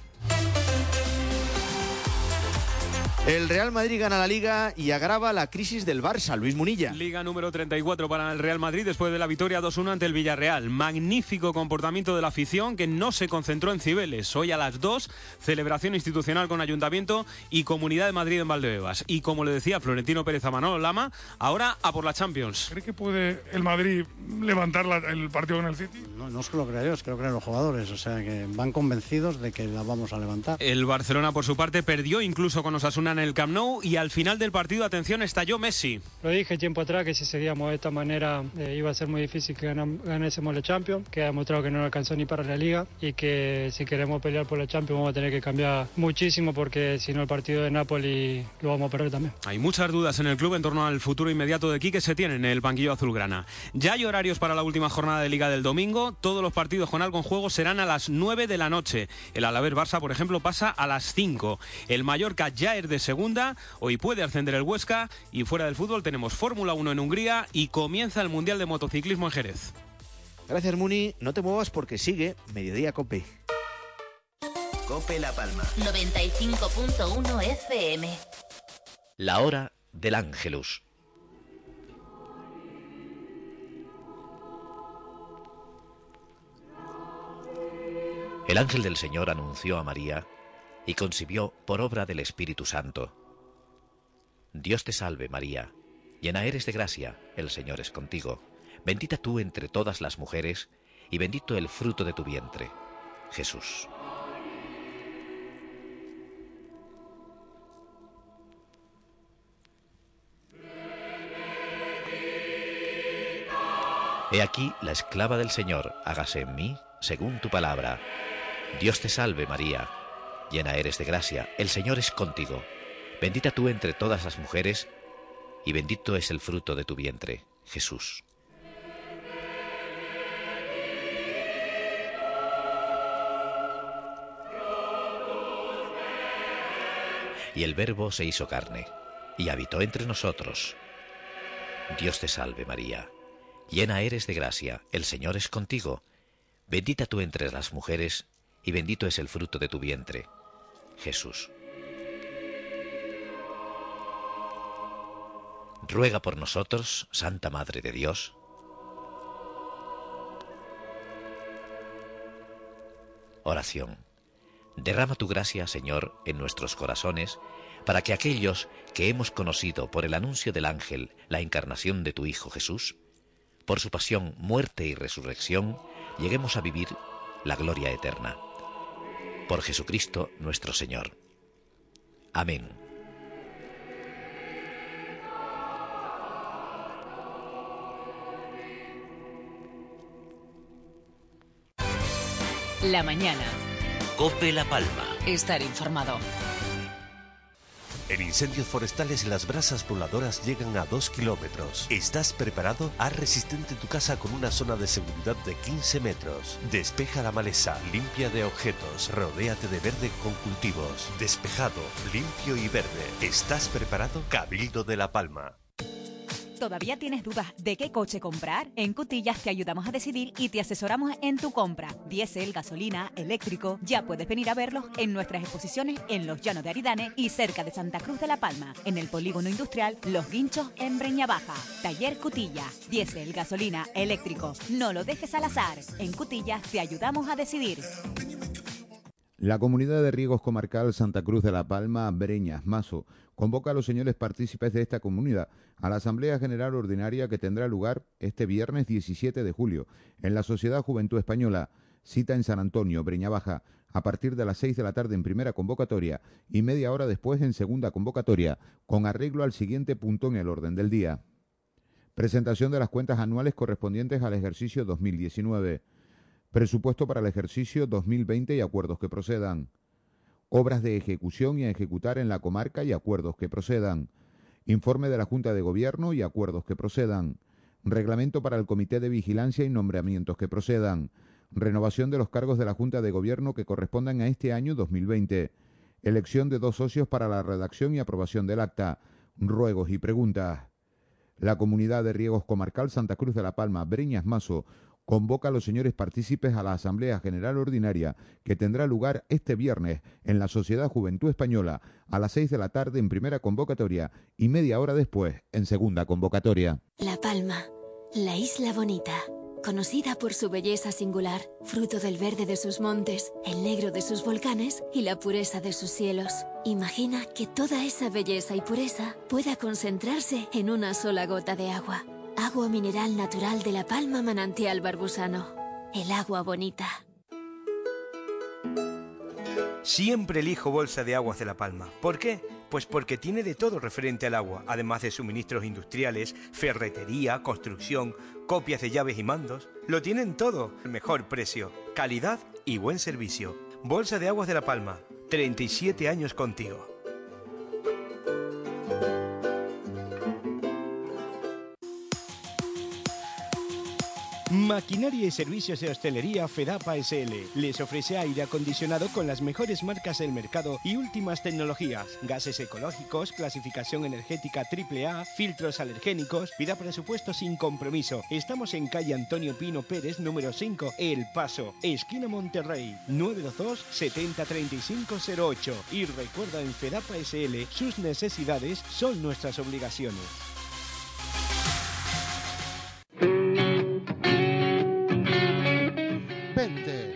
El Real Madrid gana la liga y agrava la crisis del Barça, Luis Munilla. Liga número 34 para el Real Madrid después de la victoria 2-1 ante el Villarreal. Magnífico comportamiento de la afición que no se concentró en Cibeles. Hoy a las 2, celebración institucional con Ayuntamiento y Comunidad de Madrid en Valdebebas. Y como le decía Florentino Pérez a Manolo Lama, ahora a por la Champions. ¿Cree que puede el Madrid levantar la- el partido con el City? No, no solo creo yo, es que lo creen los jugadores. O sea, que van convencidos de que la vamos a levantar. El Barcelona, por su parte, perdió incluso con Osasuna en el Camp Nou y al final del partido, atención, estalló Messi. Lo dije tiempo atrás que si seguíamos de esta manera eh, iba a ser muy difícil que ganásemos la Champions, que ha demostrado que no alcanzó ni para la Liga y que si queremos pelear por la Champions vamos a tener que cambiar muchísimo porque si no el partido de Napoli lo vamos a perder también. Hay muchas dudas en el club en torno al futuro inmediato de Quique Setién en el banquillo azulgrana. Ya hay horarios para la última jornada de Liga del domingo. Todos los partidos con algo en juego serán a las 9 de la noche. El Alavés Barça, por ejemplo, pasa a las 5. El Mallorca ya es de segunda. Hoy puede ascender el Huesca. Y fuera del fútbol tenemos Fórmula 1 en Hungría y comienza el Mundial de Motociclismo en Jerez. Gracias, Muni. No te muevas porque sigue Mediodía Cope. Cope La Palma. 95.1 FM. La hora del Ángelus. El ángel del Señor anunció a María y concibió por obra del Espíritu Santo. Dios te salve María, llena eres de gracia, el Señor es contigo. Bendita tú entre todas las mujeres y bendito el fruto de tu vientre, Jesús. He aquí la esclava del Señor, hágase en mí según tu palabra. Dios te salve María, llena eres de gracia, el Señor es contigo. Bendita tú entre todas las mujeres, y bendito es el fruto de tu vientre, Jesús. Y el Verbo se hizo carne, y habitó entre nosotros. Dios te salve María, llena eres de gracia, el Señor es contigo. Bendita tú entre las mujeres, y bendito es el fruto de tu vientre, Jesús. Ruega por nosotros, Santa Madre de Dios. Oración. Derrama tu gracia, Señor, en nuestros corazones, para que aquellos que hemos conocido por el anuncio del ángel la encarnación de tu Hijo Jesús, por su pasión, muerte y resurrección, lleguemos a vivir la gloria eterna. Por Jesucristo nuestro Señor. Amén. La mañana. Cope La Palma. Estar informado. En incendios forestales las brasas voladoras llegan a 2 kilómetros. ¿Estás preparado? Haz resistente tu casa con una zona de seguridad de 15 metros. Despeja la maleza, limpia de objetos, rodéate de verde con cultivos. Despejado, limpio y verde. ¿Estás preparado? Cabildo de La Palma. ¿Todavía tienes dudas de qué coche comprar? En Cutillas te ayudamos a decidir y te asesoramos en tu compra. Diésel, gasolina, eléctrico. Ya puedes venir a verlos en nuestras exposiciones en Los Llanos de Aridane y cerca de Santa Cruz de la Palma, en el polígono industrial Los Guinchos en Breña Baja. Taller Cutillas. Diésel, gasolina, eléctrico. No lo dejes al azar. En Cutillas te ayudamos a decidir. La Comunidad de Riegos Comarcal Santa Cruz de la Palma, Breñas, Mazo, convoca a los señores partícipes de esta comunidad a la Asamblea General Ordinaria que tendrá lugar este viernes 17 de julio en la Sociedad Juventud Española, cita en San Antonio, Breña Baja, a partir de las 6 de la tarde en primera convocatoria y media hora después en segunda convocatoria, con arreglo al siguiente punto en el orden del día. Presentación de las cuentas anuales correspondientes al ejercicio 2019. Presupuesto para el ejercicio 2020 y acuerdos que procedan. Obras de ejecución y a ejecutar en la comarca y acuerdos que procedan. Informe de la Junta de Gobierno y acuerdos que procedan. Reglamento para el Comité de Vigilancia y nombramientos que procedan. Renovación de los cargos de la Junta de Gobierno que correspondan a este año 2020. Elección de dos socios para la redacción y aprobación del acta. Ruegos y preguntas. La Comunidad de Riegos Comarcal Santa Cruz de la Palma, Breñas Mazo, convoca a los señores partícipes a la Asamblea General Ordinaria que tendrá lugar este viernes en la Sociedad Juventud Española a las seis de la tarde en primera convocatoria y media hora después en segunda convocatoria. La Palma, la isla bonita. Conocida por su belleza singular, fruto del verde de sus montes, el negro de sus volcanes y la pureza de sus cielos. Imagina que toda esa belleza y pureza pueda concentrarse en una sola gota de agua. Agua mineral natural de la Palma Manantial Barbusano. El agua bonita. Siempre elijo Bolsa de Aguas de La Palma. ¿Por qué? Pues porque tiene de todo referente al agua, además de suministros industriales, ferretería, construcción, copias de llaves y mandos. Lo tienen todo, mejor precio, calidad y buen servicio. Bolsa de Aguas de La Palma, 37 años contigo. Maquinaria y servicios de hostelería Fedapa SL. Les ofrece aire acondicionado con las mejores marcas del mercado y últimas tecnologías. Gases ecológicos, clasificación energética AAA, filtros alergénicos. Pida presupuesto sin compromiso. Estamos en calle Antonio Pino Pérez, número 5, El Paso, esquina Monterrey, 922 703508. Y recuerda en Fedapa SL, sus necesidades son nuestras obligaciones.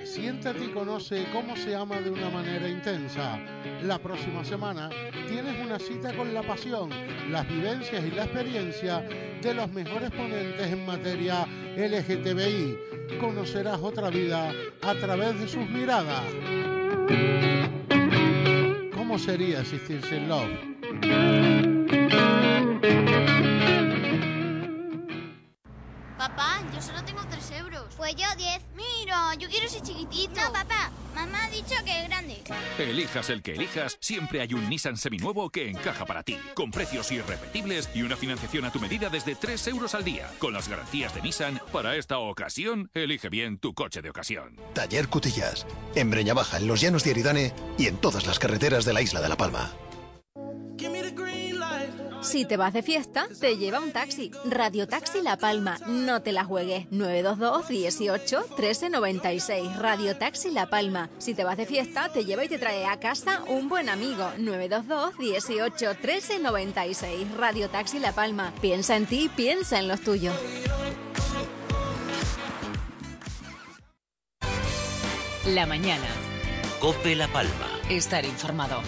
Siéntate y conoce cómo se ama de una manera intensa. La próxima semana tienes una cita con la pasión, las vivencias y la experiencia de los mejores ponentes en materia LGTBI. Conocerás otra vida a través de sus miradas. ¿Cómo sería existir sin love? Yo solo tengo 3 euros. Pues yo 10. Mira, yo quiero ser chiquitito. No, papá. Mamá ha dicho que es grande. Elijas el que elijas, siempre hay un Nissan seminuevo que encaja para ti. Con precios irrepetibles y una financiación a tu medida desde 3 euros al día. Con las garantías de Nissan, para esta ocasión, elige bien tu coche de ocasión. Taller Cutillas. En Breña Baja, en los llanos de Aridane y en todas las carreteras de la isla de La Palma. Si te vas de fiesta, te lleva un taxi. Radio Taxi La Palma. No te la juegues. 922 18 13 96. Radio Taxi La Palma. Si te vas de fiesta, te lleva y te trae a casa un buen amigo. 922 18 13 96. Radio Taxi La Palma. Piensa en ti, piensa en los tuyos. La mañana. Cope La Palma. Estar informado.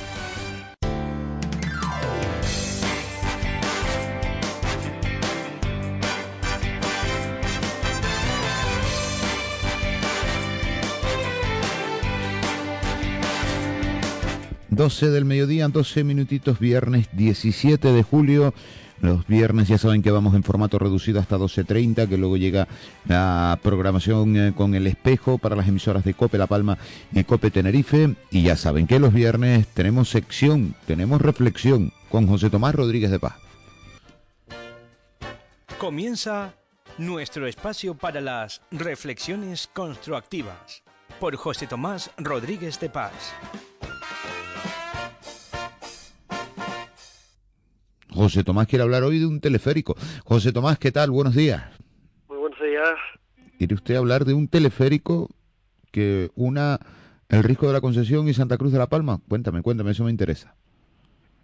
...12 del mediodía, 12 minutitos, viernes 17 de julio... Los viernes ya saben que vamos en formato reducido hasta 12.30, que luego llega la programación eh, con el espejo para las emisoras de Cope La Palma y Cope Tenerife. Y ya saben que los viernes tenemos sección, tenemos reflexión con José Tomás Rodríguez de Paz. Comienza nuestro espacio para las reflexiones constructivas por José Tomás Rodríguez de Paz. José Tomás quiere hablar hoy de un teleférico. José Tomás, ¿qué tal? Buenos días. Muy buenos días. ¿Quiere usted hablar de un teleférico que una el Risco de la Concesión y Santa Cruz de la Palma? Cuéntame, cuéntame, eso me interesa.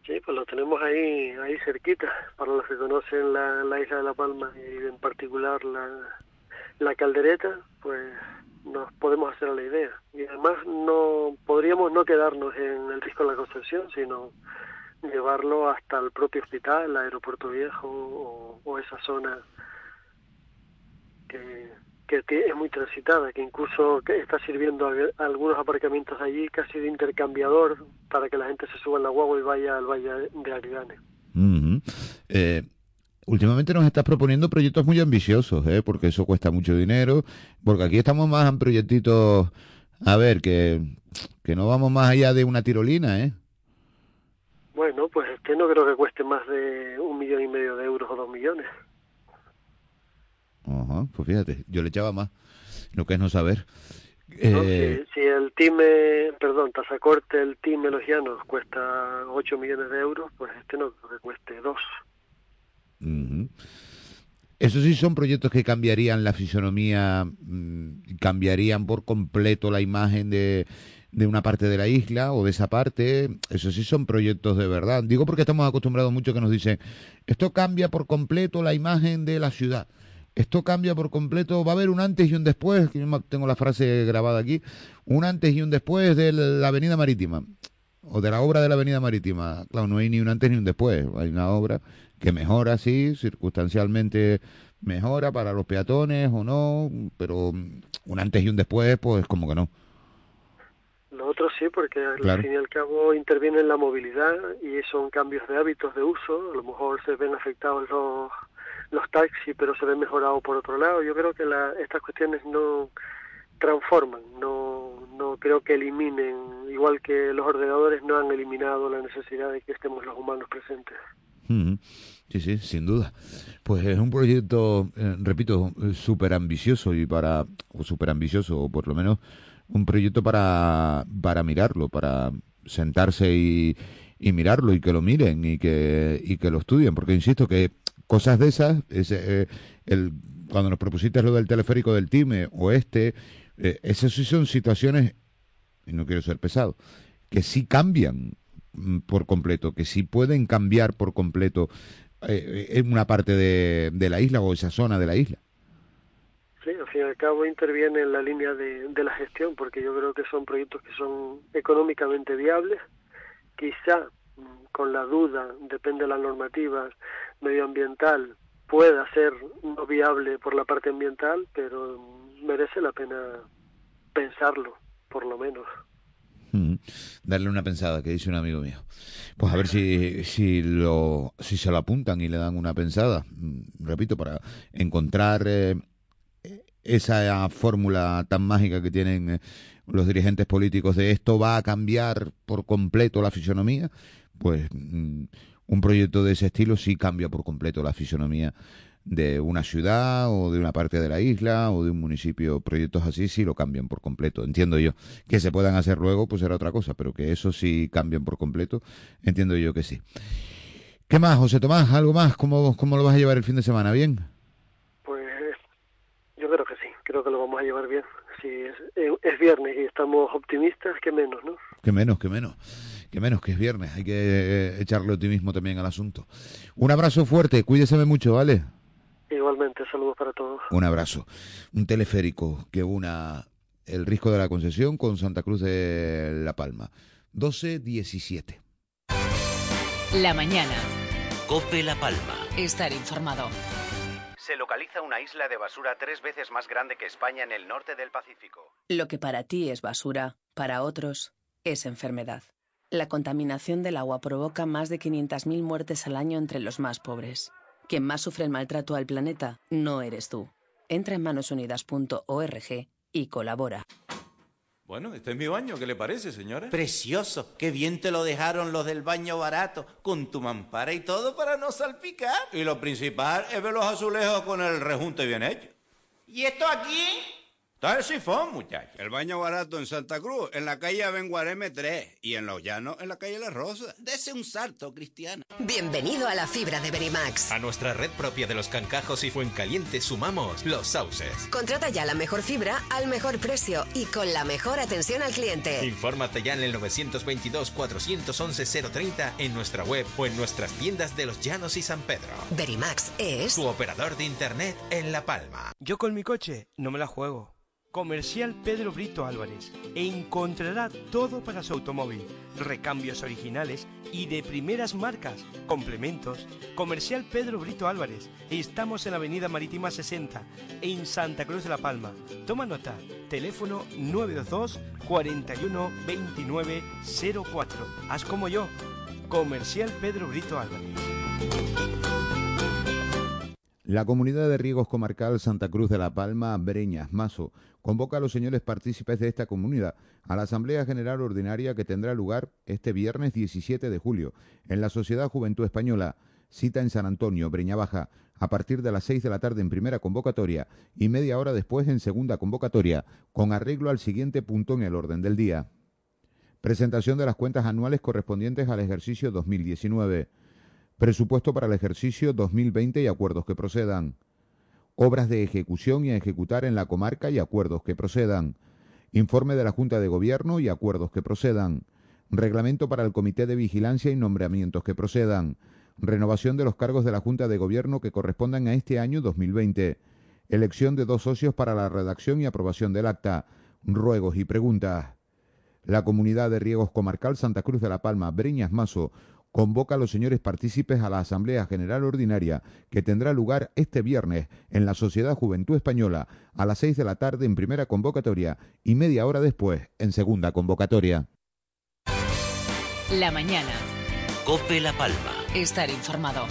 Sí, pues lo tenemos ahí ahí cerquita, para los que conocen la, la isla de La Palma y en particular la, la caldereta, pues nos podemos hacer a la idea. Y además no podríamos no quedarnos en el Risco de la Concesión, sino llevarlo hasta el propio hospital, el aeropuerto viejo o, esa zona que, que es muy transitada, que incluso está sirviendo algunos aparcamientos allí casi de intercambiador para que la gente se suba en la guagua y vaya al valle de Aridane. Uh -huh. eh, últimamente nos estás proponiendo proyectos muy ambiciosos, ¿eh? porque eso cuesta mucho dinero, porque aquí estamos más en proyectitos, a ver, que, que no vamos más allá de una tirolina, ¿eh? Bueno, pues este no creo que cueste más de un millón y medio de euros o dos millones. Ajá, pues fíjate, yo le echaba más, lo que es no saber. ¿no? Eh, Si, si el time, perdón, Tazacorte, el time Los Llanos cuesta 8 millones de euros, pues este no creo que cueste 2. ujú. Eso sí son proyectos que cambiarían la fisonomía, mm, cambiarían por completo la imagen de, de una parte de la isla o de esa parte. Eso sí son proyectos de verdad. Digo porque estamos acostumbrados mucho que nos dicen, esto cambia por completo la imagen de la ciudad. Esto cambia por completo, va a haber un antes y un después, que yo tengo la frase grabada aquí, un antes y un después de la Avenida Marítima, o de la obra de la Avenida Marítima. Claro, no hay ni un antes ni un después, hay una obra que mejora, sí, circunstancialmente mejora para los peatones o no, pero un antes y un después, pues como que no. Lo otro sí, porque Claro. al fin y al cabo interviene en la movilidad y son cambios de hábitos de uso. A lo mejor se ven afectados los, los taxis, pero se ven mejorados por otro lado. Yo creo que la, estas cuestiones no transforman, no, no creo que eliminen, igual que los ordenadores no han eliminado la necesidad de que estemos los humanos presentes. Ujú. Sí, sí, sin duda. Pues es un proyecto, eh, repito, súper ambicioso y para, o súper ambicioso, o por lo menos un proyecto para, para mirarlo, para sentarse y, y mirarlo y que lo miren y que, y que lo estudien, porque insisto que cosas de esas, ese, eh, el, cuando nos propusiste lo del teleférico del Time o este, eh, esas sí son situaciones, y no quiero ser pesado, que sí cambian mm, por completo, que sí pueden cambiar por completo eh, en una parte de, de la isla o esa zona de la isla. Sí, al fin y al cabo interviene en la línea de, de la gestión, porque yo creo que son proyectos que son económicamente viables. Quizá mm, con la duda, depende de la normativa medioambiental, pueda ser no viable por la parte ambiental, pero mm, merece la pena pensarlo, por lo menos. Mm, Darle una pensada, que dice un amigo mío. Pues a ver si, si, lo, si se lo apuntan y le dan una pensada. Repito, para encontrar eh, esa fórmula tan mágica que tienen eh, los dirigentes políticos de esto va a cambiar por completo la fisonomía, pues mm, un proyecto de ese estilo sí cambia por completo la fisonomía de una ciudad o de una parte de la isla o de un municipio. Proyectos así sí lo cambian por completo, entiendo yo. Que se puedan hacer luego, pues será otra cosa, pero que eso sí cambien por completo, entiendo yo que sí. ¿Qué más, José Tomás? ¿Algo más? ¿Cómo, cómo lo vas a llevar el fin de semana? ¿Bien? Pues yo creo que sí, creo que lo vamos a llevar bien. Si es, eh, es viernes y estamos optimistas, que menos, ¿no? Que menos, que menos. Que menos, que es viernes. Hay que eh, echarle optimismo también al asunto. Un abrazo fuerte, cuídeseme mucho, ¿vale? Igualmente, saludos para todos. Un abrazo. Un teleférico que una el Risco de la Concesión con Santa Cruz de La Palma. 12-17. La mañana. Cope La Palma. Estar informado. Se localiza una isla de basura tres veces más grande que España en el norte del Pacífico. Lo que para ti es basura, para otros es enfermedad. La contaminación del agua provoca más de 500.000 muertes al año entre los más pobres. Quien más sufre el maltrato al planeta no eres tú. Entra en manosunidas.org y colabora. Bueno, este es mi baño, ¿qué le parece, señora? Precioso, qué bien te lo dejaron los del baño barato, con tu mampara y todo para no salpicar. Y lo principal es ver los azulejos con el rejunte bien hecho. ¿Y esto aquí? Está el sifón, muchacho. El baño barato en Santa Cruz, en la calle Abenguareme 3 y en Los Llanos, en la calle La Rosa. Dese un salto, Cristiana. Bienvenido a la fibra de Verimax. A nuestra red propia de los cancajos y Fuencaliente sumamos los sauces. Contrata ya la mejor fibra al mejor precio y con la mejor atención al cliente. Infórmate ya en el 922-411-030 en nuestra web o en nuestras tiendas de Los Llanos y San Pedro. Verimax es Tu operador de internet en La Palma. Yo con mi coche no me la juego. Comercial Pedro Brito Álvarez. Encontrará todo para su automóvil. Recambios originales y de primeras marcas. Complementos. Comercial Pedro Brito Álvarez. Estamos en Avenida Marítima 60, en Santa Cruz de la Palma. Toma nota. Teléfono 922 41 29 04. Haz como yo. Comercial Pedro Brito Álvarez. La Comunidad de Riegos Comarcal Santa Cruz de la Palma, Breñas, Mazo, convoca a los señores partícipes de esta comunidad a la Asamblea General Ordinaria que tendrá lugar este viernes 17 de julio en la Sociedad Juventud Española, cita en San Antonio, Breña Baja, a partir de las seis de la tarde en primera convocatoria y media hora después en segunda convocatoria, con arreglo al siguiente punto en el orden del día. Presentación de las cuentas anuales correspondientes al ejercicio 2019. Presupuesto para el ejercicio 2020 y acuerdos que procedan. Obras de ejecución y a ejecutar en la comarca y acuerdos que procedan. Informe de la Junta de Gobierno y acuerdos que procedan. Reglamento para el Comité de Vigilancia y nombramientos que procedan. Renovación de los cargos de la Junta de Gobierno que correspondan a este año 2020. Elección de dos socios para la redacción y aprobación del acta. Ruegos y preguntas. La Comunidad de Riegos Comarcal Santa Cruz de la Palma, Breñas Mazo, convoca a los señores partícipes a la Asamblea General Ordinaria que tendrá lugar este viernes en la Sociedad Juventud Española a las seis de la tarde en primera convocatoria y media hora después en segunda convocatoria. La mañana. Cope La Palma. Estar informado.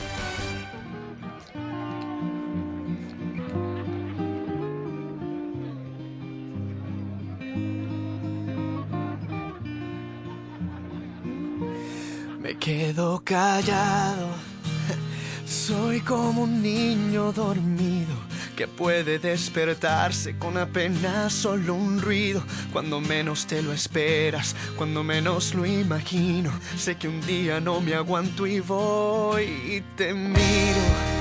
Quedo callado. Soy como un niño dormido que puede despertarse con apenas solo un ruido. Cuando menos te lo esperas, cuando menos lo imagino. Sé que un día no me aguanto y voy y te miro.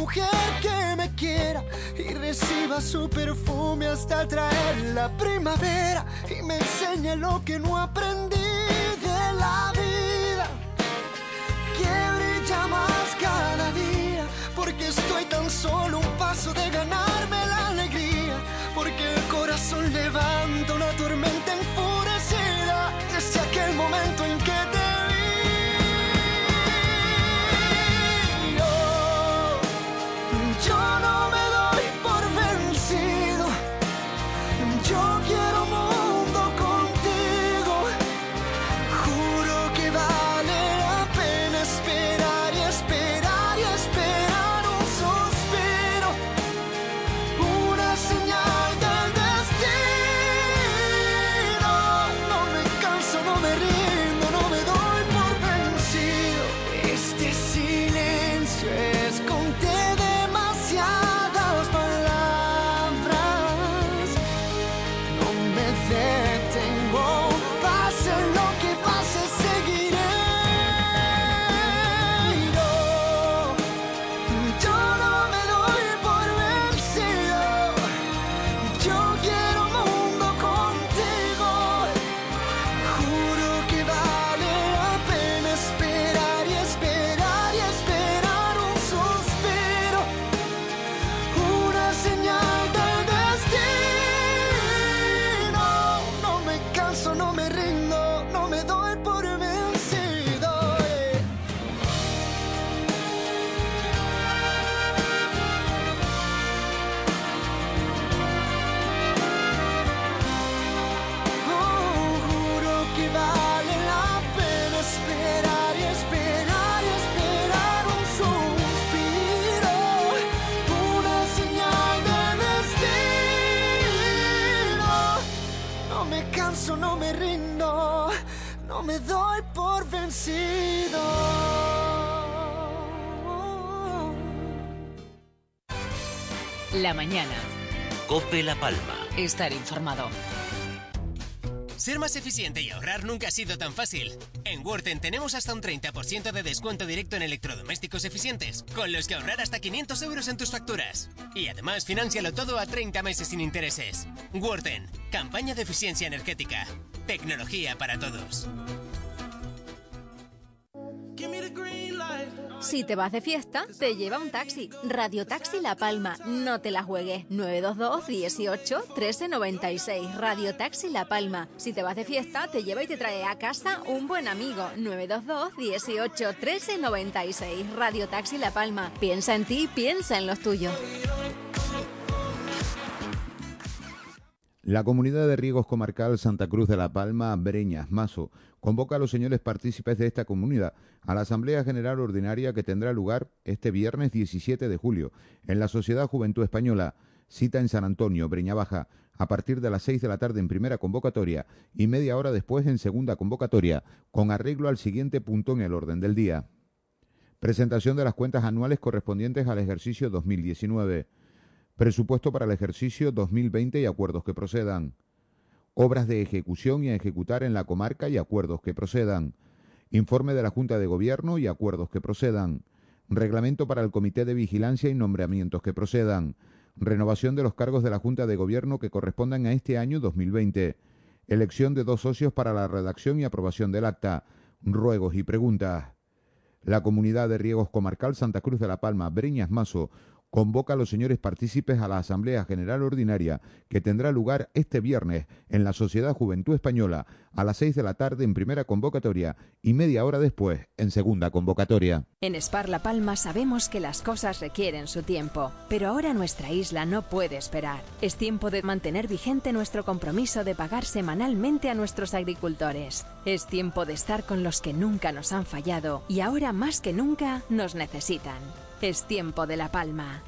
Mujer que me quiera y reciba su perfume hasta traer la primavera y me enseñe lo que no aprendí de la vida. Que brilla más cada día, porque estoy tan solo un paso de ganarme la alegría, porque el corazón levanta una tormenta La mañana. Cope La Palma. Estar informado. Ser más eficiente y ahorrar nunca ha sido tan fácil. En Worten tenemos hasta un 30% de descuento directo en electrodomésticos eficientes, con los que ahorrar hasta 500 euros en tus facturas. Y además, financialo todo a 30 meses sin intereses. Worten, campaña de eficiencia energética. Tecnología para todos. Si te vas de fiesta, te lleva un taxi. Radio Taxi La Palma. No te la juegues. 922 18 13 96. Radio Taxi La Palma. Si te vas de fiesta, te lleva y te trae a casa un buen amigo. 922 18 13 96. Radio Taxi La Palma. Piensa en ti, piensa en los tuyos. La comunidad de riegos comarcal Santa Cruz de la Palma, Breñas, Mazo, convoca a los señores partícipes de esta comunidad a la Asamblea General Ordinaria que tendrá lugar este viernes 17 de julio en la Sociedad Juventud Española, cita en San Antonio, Breña Baja, a partir de las seis de la tarde en primera convocatoria y media hora después en segunda convocatoria, con arreglo al siguiente punto en el orden del día. Presentación de las cuentas anuales correspondientes al ejercicio 2019 presupuesto para el ejercicio 2020 y acuerdos que procedan, obras de ejecución y a ejecutar en la comarca y acuerdos que procedan, informe de la Junta de Gobierno y acuerdos que procedan, reglamento para el Comité de Vigilancia y nombramientos que procedan, renovación de los cargos de la Junta de Gobierno que correspondan a este año 2020, elección de dos socios para la redacción y aprobación del acta, ruegos y preguntas. La Comunidad de Riegos Comarcal Santa Cruz de la Palma, Breñas Mazo, convoca a los señores partícipes a la Asamblea General Ordinaria que tendrá lugar este viernes en la Sociedad Juventud Española a las seis de la tarde en primera convocatoria y media hora después en segunda convocatoria. En Spar La Palma sabemos que las cosas requieren su tiempo, pero ahora nuestra isla no puede esperar. Es tiempo de mantener vigente nuestro compromiso de pagar semanalmente a nuestros agricultores. Es tiempo de estar con los que nunca nos han fallado y ahora más que nunca nos necesitan. Es tiempo de La Palma.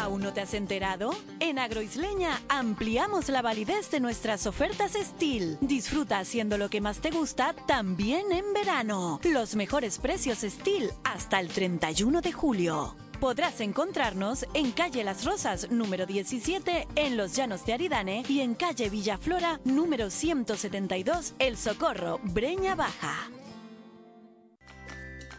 ¿Aún no te has enterado? En Agroisleña ampliamos la validez de nuestras ofertas Steel. Disfruta haciendo lo que más te gusta también en verano. Los mejores precios Steel hasta el 31 de julio. Podrás encontrarnos en calle Las Rosas, número 17, en Los Llanos de Aridane y en calle Villaflora, número 172, El Socorro, Breña Baja.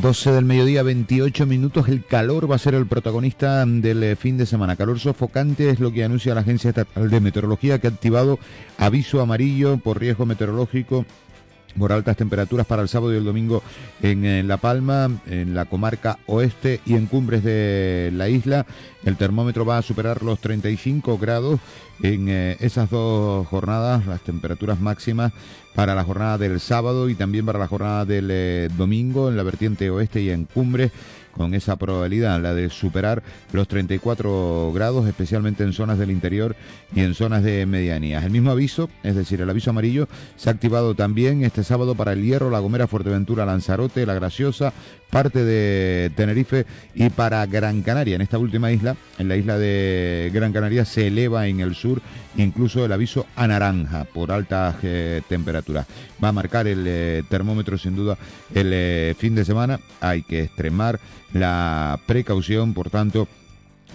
12 del mediodía, 28 minutos. El calor va a ser el protagonista del eh, fin de semana. Calor sofocante es lo que anuncia la Agencia Estatal de Meteorología que ha activado aviso amarillo por riesgo meteorológico por altas temperaturas para el sábado y el domingo en, La Palma, en la comarca oeste y en cumbres de la isla. El termómetro va a superar los 35 grados en eh, esas dos jornadas, las temperaturas máximas para la jornada del sábado y también para la jornada del eh, domingo en la vertiente oeste y en cumbres con esa probabilidad, la de superar los 34 grados, especialmente en zonas del interior y en zonas de medianías. El mismo aviso, es decir, el aviso amarillo, se ha activado también este sábado para el Hierro, La Gomera, Fuerteventura, Lanzarote, La Graciosa, parte de Tenerife y para Gran Canaria. En esta última isla, en la isla de Gran Canaria, se eleva en el sur incluso el aviso a naranja por altas eh, temperaturas. Va a marcar el eh, termómetro sin duda el eh, fin de semana. Hay que extremar la precaución, por tanto,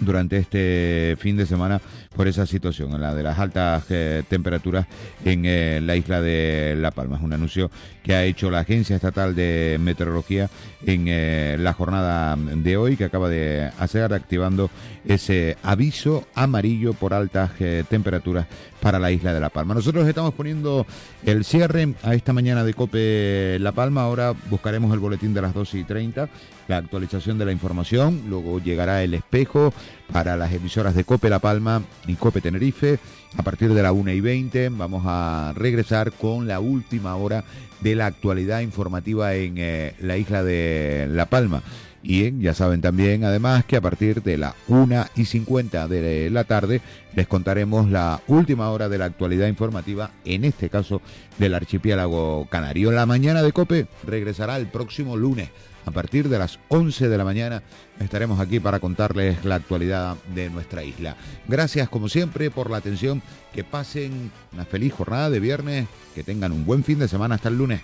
durante este fin de semana por esa situación, la de las altas eh, temperaturas en eh, la isla de La Palma. Es un anuncio que ha hecho la Agencia Estatal de Meteorología en eh, la jornada de hoy, que acaba de hacer activando ese aviso amarillo por altas temperaturas para la isla de La Palma. Nosotros estamos poniendo el cierre a esta mañana de Cope La Palma. Ahora buscaremos el boletín de las 12 y 30, la actualización de la información. Luego llegará el espejo para las emisoras de Cope La Palma y Cope Tenerife. A partir de la 1 y 20 vamos a regresar con la última hora de la actualidad informativa en eh, la isla de La Palma. Y ya saben también, además, que a partir de la 1 y 50 de la tarde les contaremos la última hora de la actualidad informativa, en este caso del archipiélago canario. La mañana de COPE regresará el próximo lunes. A partir de las 11 de la mañana estaremos aquí para contarles la actualidad de nuestra isla. Gracias como siempre por la atención. Que pasen una feliz jornada de viernes. Que tengan un buen fin de semana hasta el lunes.